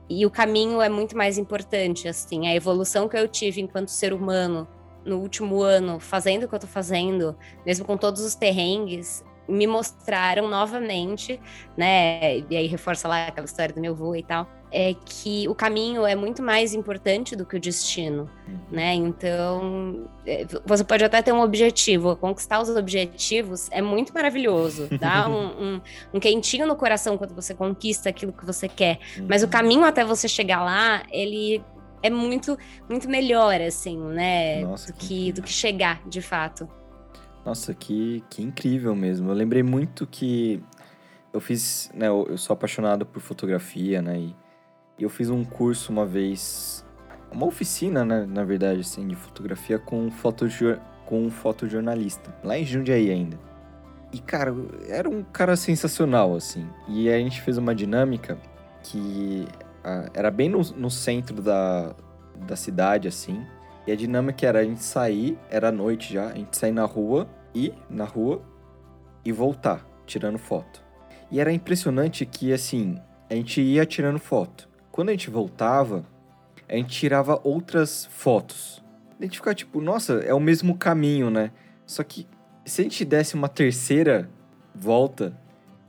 D: E o caminho é muito mais importante, assim, a evolução que eu tive enquanto ser humano no último ano, fazendo o que eu tô fazendo, mesmo com todos os terrengues, me mostraram novamente, né? E aí reforça lá aquela história do meu avô e tal, é que o caminho é muito mais importante do que o destino, uhum. né? Então, é, você pode até ter um objetivo, conquistar os objetivos é muito maravilhoso, dá um, um, um quentinho no coração quando você conquista aquilo que você quer, mas o uhum. caminho até você chegar lá, ele é muito, muito melhor, assim, né? Nossa, do, que, que do que chegar, de fato.
C: Nossa, que, que incrível mesmo. Eu lembrei muito que eu fiz, né, eu, sou apaixonado por fotografia, né, e eu fiz um curso uma vez, uma oficina, né, na verdade, assim, de fotografia com, fotojor, com um fotojornalista, lá em Jundiaí ainda. E, cara, era um cara sensacional, assim. E a gente fez uma dinâmica que era bem no, no centro da, da cidade, assim. E a dinâmica era a gente sair, era noite já, a gente sair na rua, ir na rua e voltar, tirando foto. E era impressionante que, assim, a gente ia tirando foto. Quando a gente voltava, a gente tirava outras fotos. A gente ficava tipo, nossa, é o mesmo caminho, né? Só que se a gente desse uma terceira volta,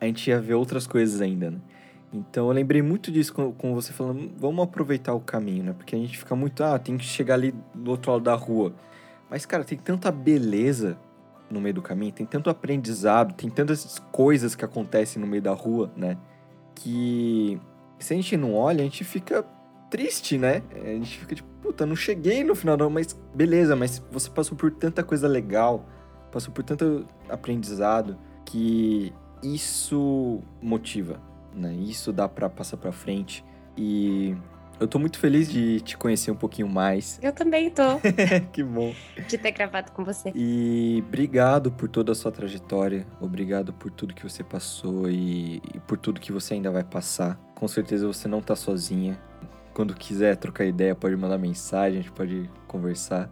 C: a gente ia ver outras coisas ainda, né? Então eu lembrei muito disso com, com você falando, vamos aproveitar o caminho, né? Porque a gente fica muito, ah, tem que chegar ali do outro lado da rua. Mas, cara, tem tanta beleza no meio do caminho, tem tanto aprendizado, tem tantas coisas que acontecem no meio da rua, né? Que se a gente não olha, a gente fica triste, né? A gente fica tipo, puta, não cheguei no final, não, mas beleza, mas você passou por tanta coisa legal, passou por tanto aprendizado que isso motiva, né? Isso dá para passar para frente e eu tô muito feliz de te conhecer um pouquinho mais.
D: Eu também tô.
C: que bom.
D: De ter gravado com você.
C: E obrigado por toda a sua trajetória. Obrigado por tudo que você passou e, e por tudo que você ainda vai passar. Com certeza você não tá sozinha. Quando quiser trocar ideia, pode mandar mensagem, a gente pode conversar.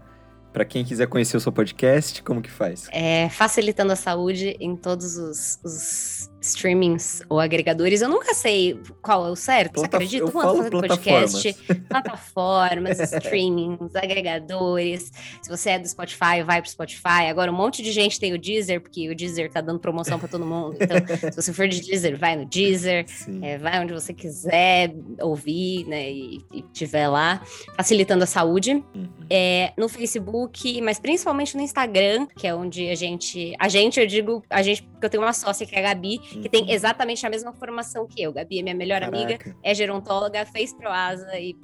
C: Para quem quiser conhecer o seu podcast, como que faz?
D: É, facilitando a saúde em todos os, os streamings ou agregadores. Eu nunca sei qual é o certo, Plata... você acredita?
C: Eu falo fazer podcast,
D: plataformas, streamings, agregadores. Se você é do Spotify, vai pro Spotify. Agora um monte de gente tem o Deezer, porque o Deezer tá dando promoção para todo mundo. Então, se você for de Deezer, vai no Deezer, é, vai onde você quiser ouvir, né, e, e tiver lá, facilitando a saúde. Uhum. É, no Facebook, mas principalmente no Instagram, que é onde a gente, a gente, eu digo, a gente, porque eu tenho uma sócia que é a Gabi, que tem uhum. exatamente a mesma formação que eu. Gabi é minha melhor Caraca. amiga, é gerontóloga, fez proasa e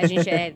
D: a gente é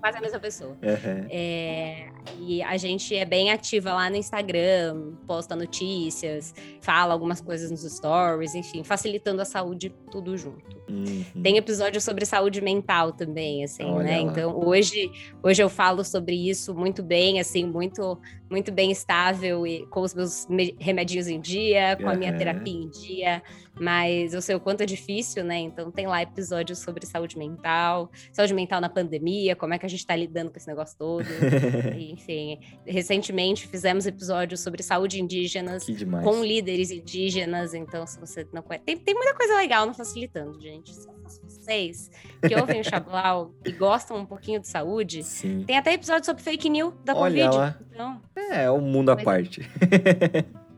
D: quase a mesma pessoa. Uhum. É, e a gente é bem ativa lá no Instagram, posta notícias, fala algumas coisas nos stories, enfim, facilitando a saúde tudo junto. Uhum. Tem episódio sobre saúde mental também, assim, Olha né? Lá. Então hoje, hoje eu falo sobre isso muito bem, assim, muito muito bem estável e com os meus remedinhos em dia, com a minha terapia em dia, mas eu sei o quanto é difícil, né? Então tem lá episódios sobre saúde mental, saúde mental na pandemia, como é que a gente tá lidando com esse negócio todo. Enfim, recentemente fizemos episódios sobre saúde indígenas com líderes indígenas, então se você não conhece, tem, tem muita coisa legal no Facilitando, gente. Se vocês que ouvem o Chablau e gostam um pouquinho de saúde, Sim. tem até episódio sobre fake news da Olha Covid. Lá. Então,
C: é, é um mundo à parte.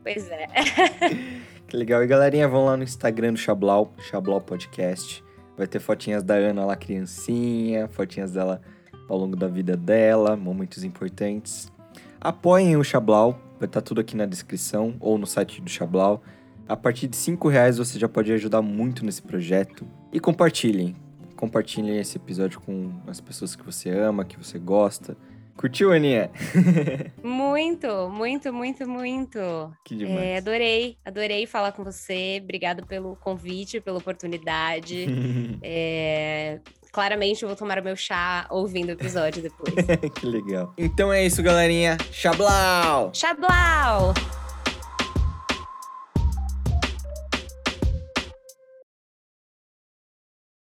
D: Pois é.
C: que legal. E galerinha, vão lá no Instagram do Chablau, Chablau Podcast. Vai ter fotinhas da Ana lá, criancinha, fotinhas dela ao longo da vida dela, momentos importantes. Apoiem o Chablau, vai estar tá tudo aqui na descrição ou no site do Chablau. A partir de 5 reais você já pode ajudar muito nesse projeto. E compartilhem. Compartilhem esse episódio com as pessoas que você ama, que você gosta Curtiu, Aninha?
D: Muito, muito, muito, muito.
C: Que demais.
D: É, adorei, adorei falar com você. Obrigado pelo convite, pela oportunidade. É, claramente eu vou tomar o meu chá ouvindo o episódio depois.
C: que legal. Então é isso, galerinha. Xablau!
D: Xablau!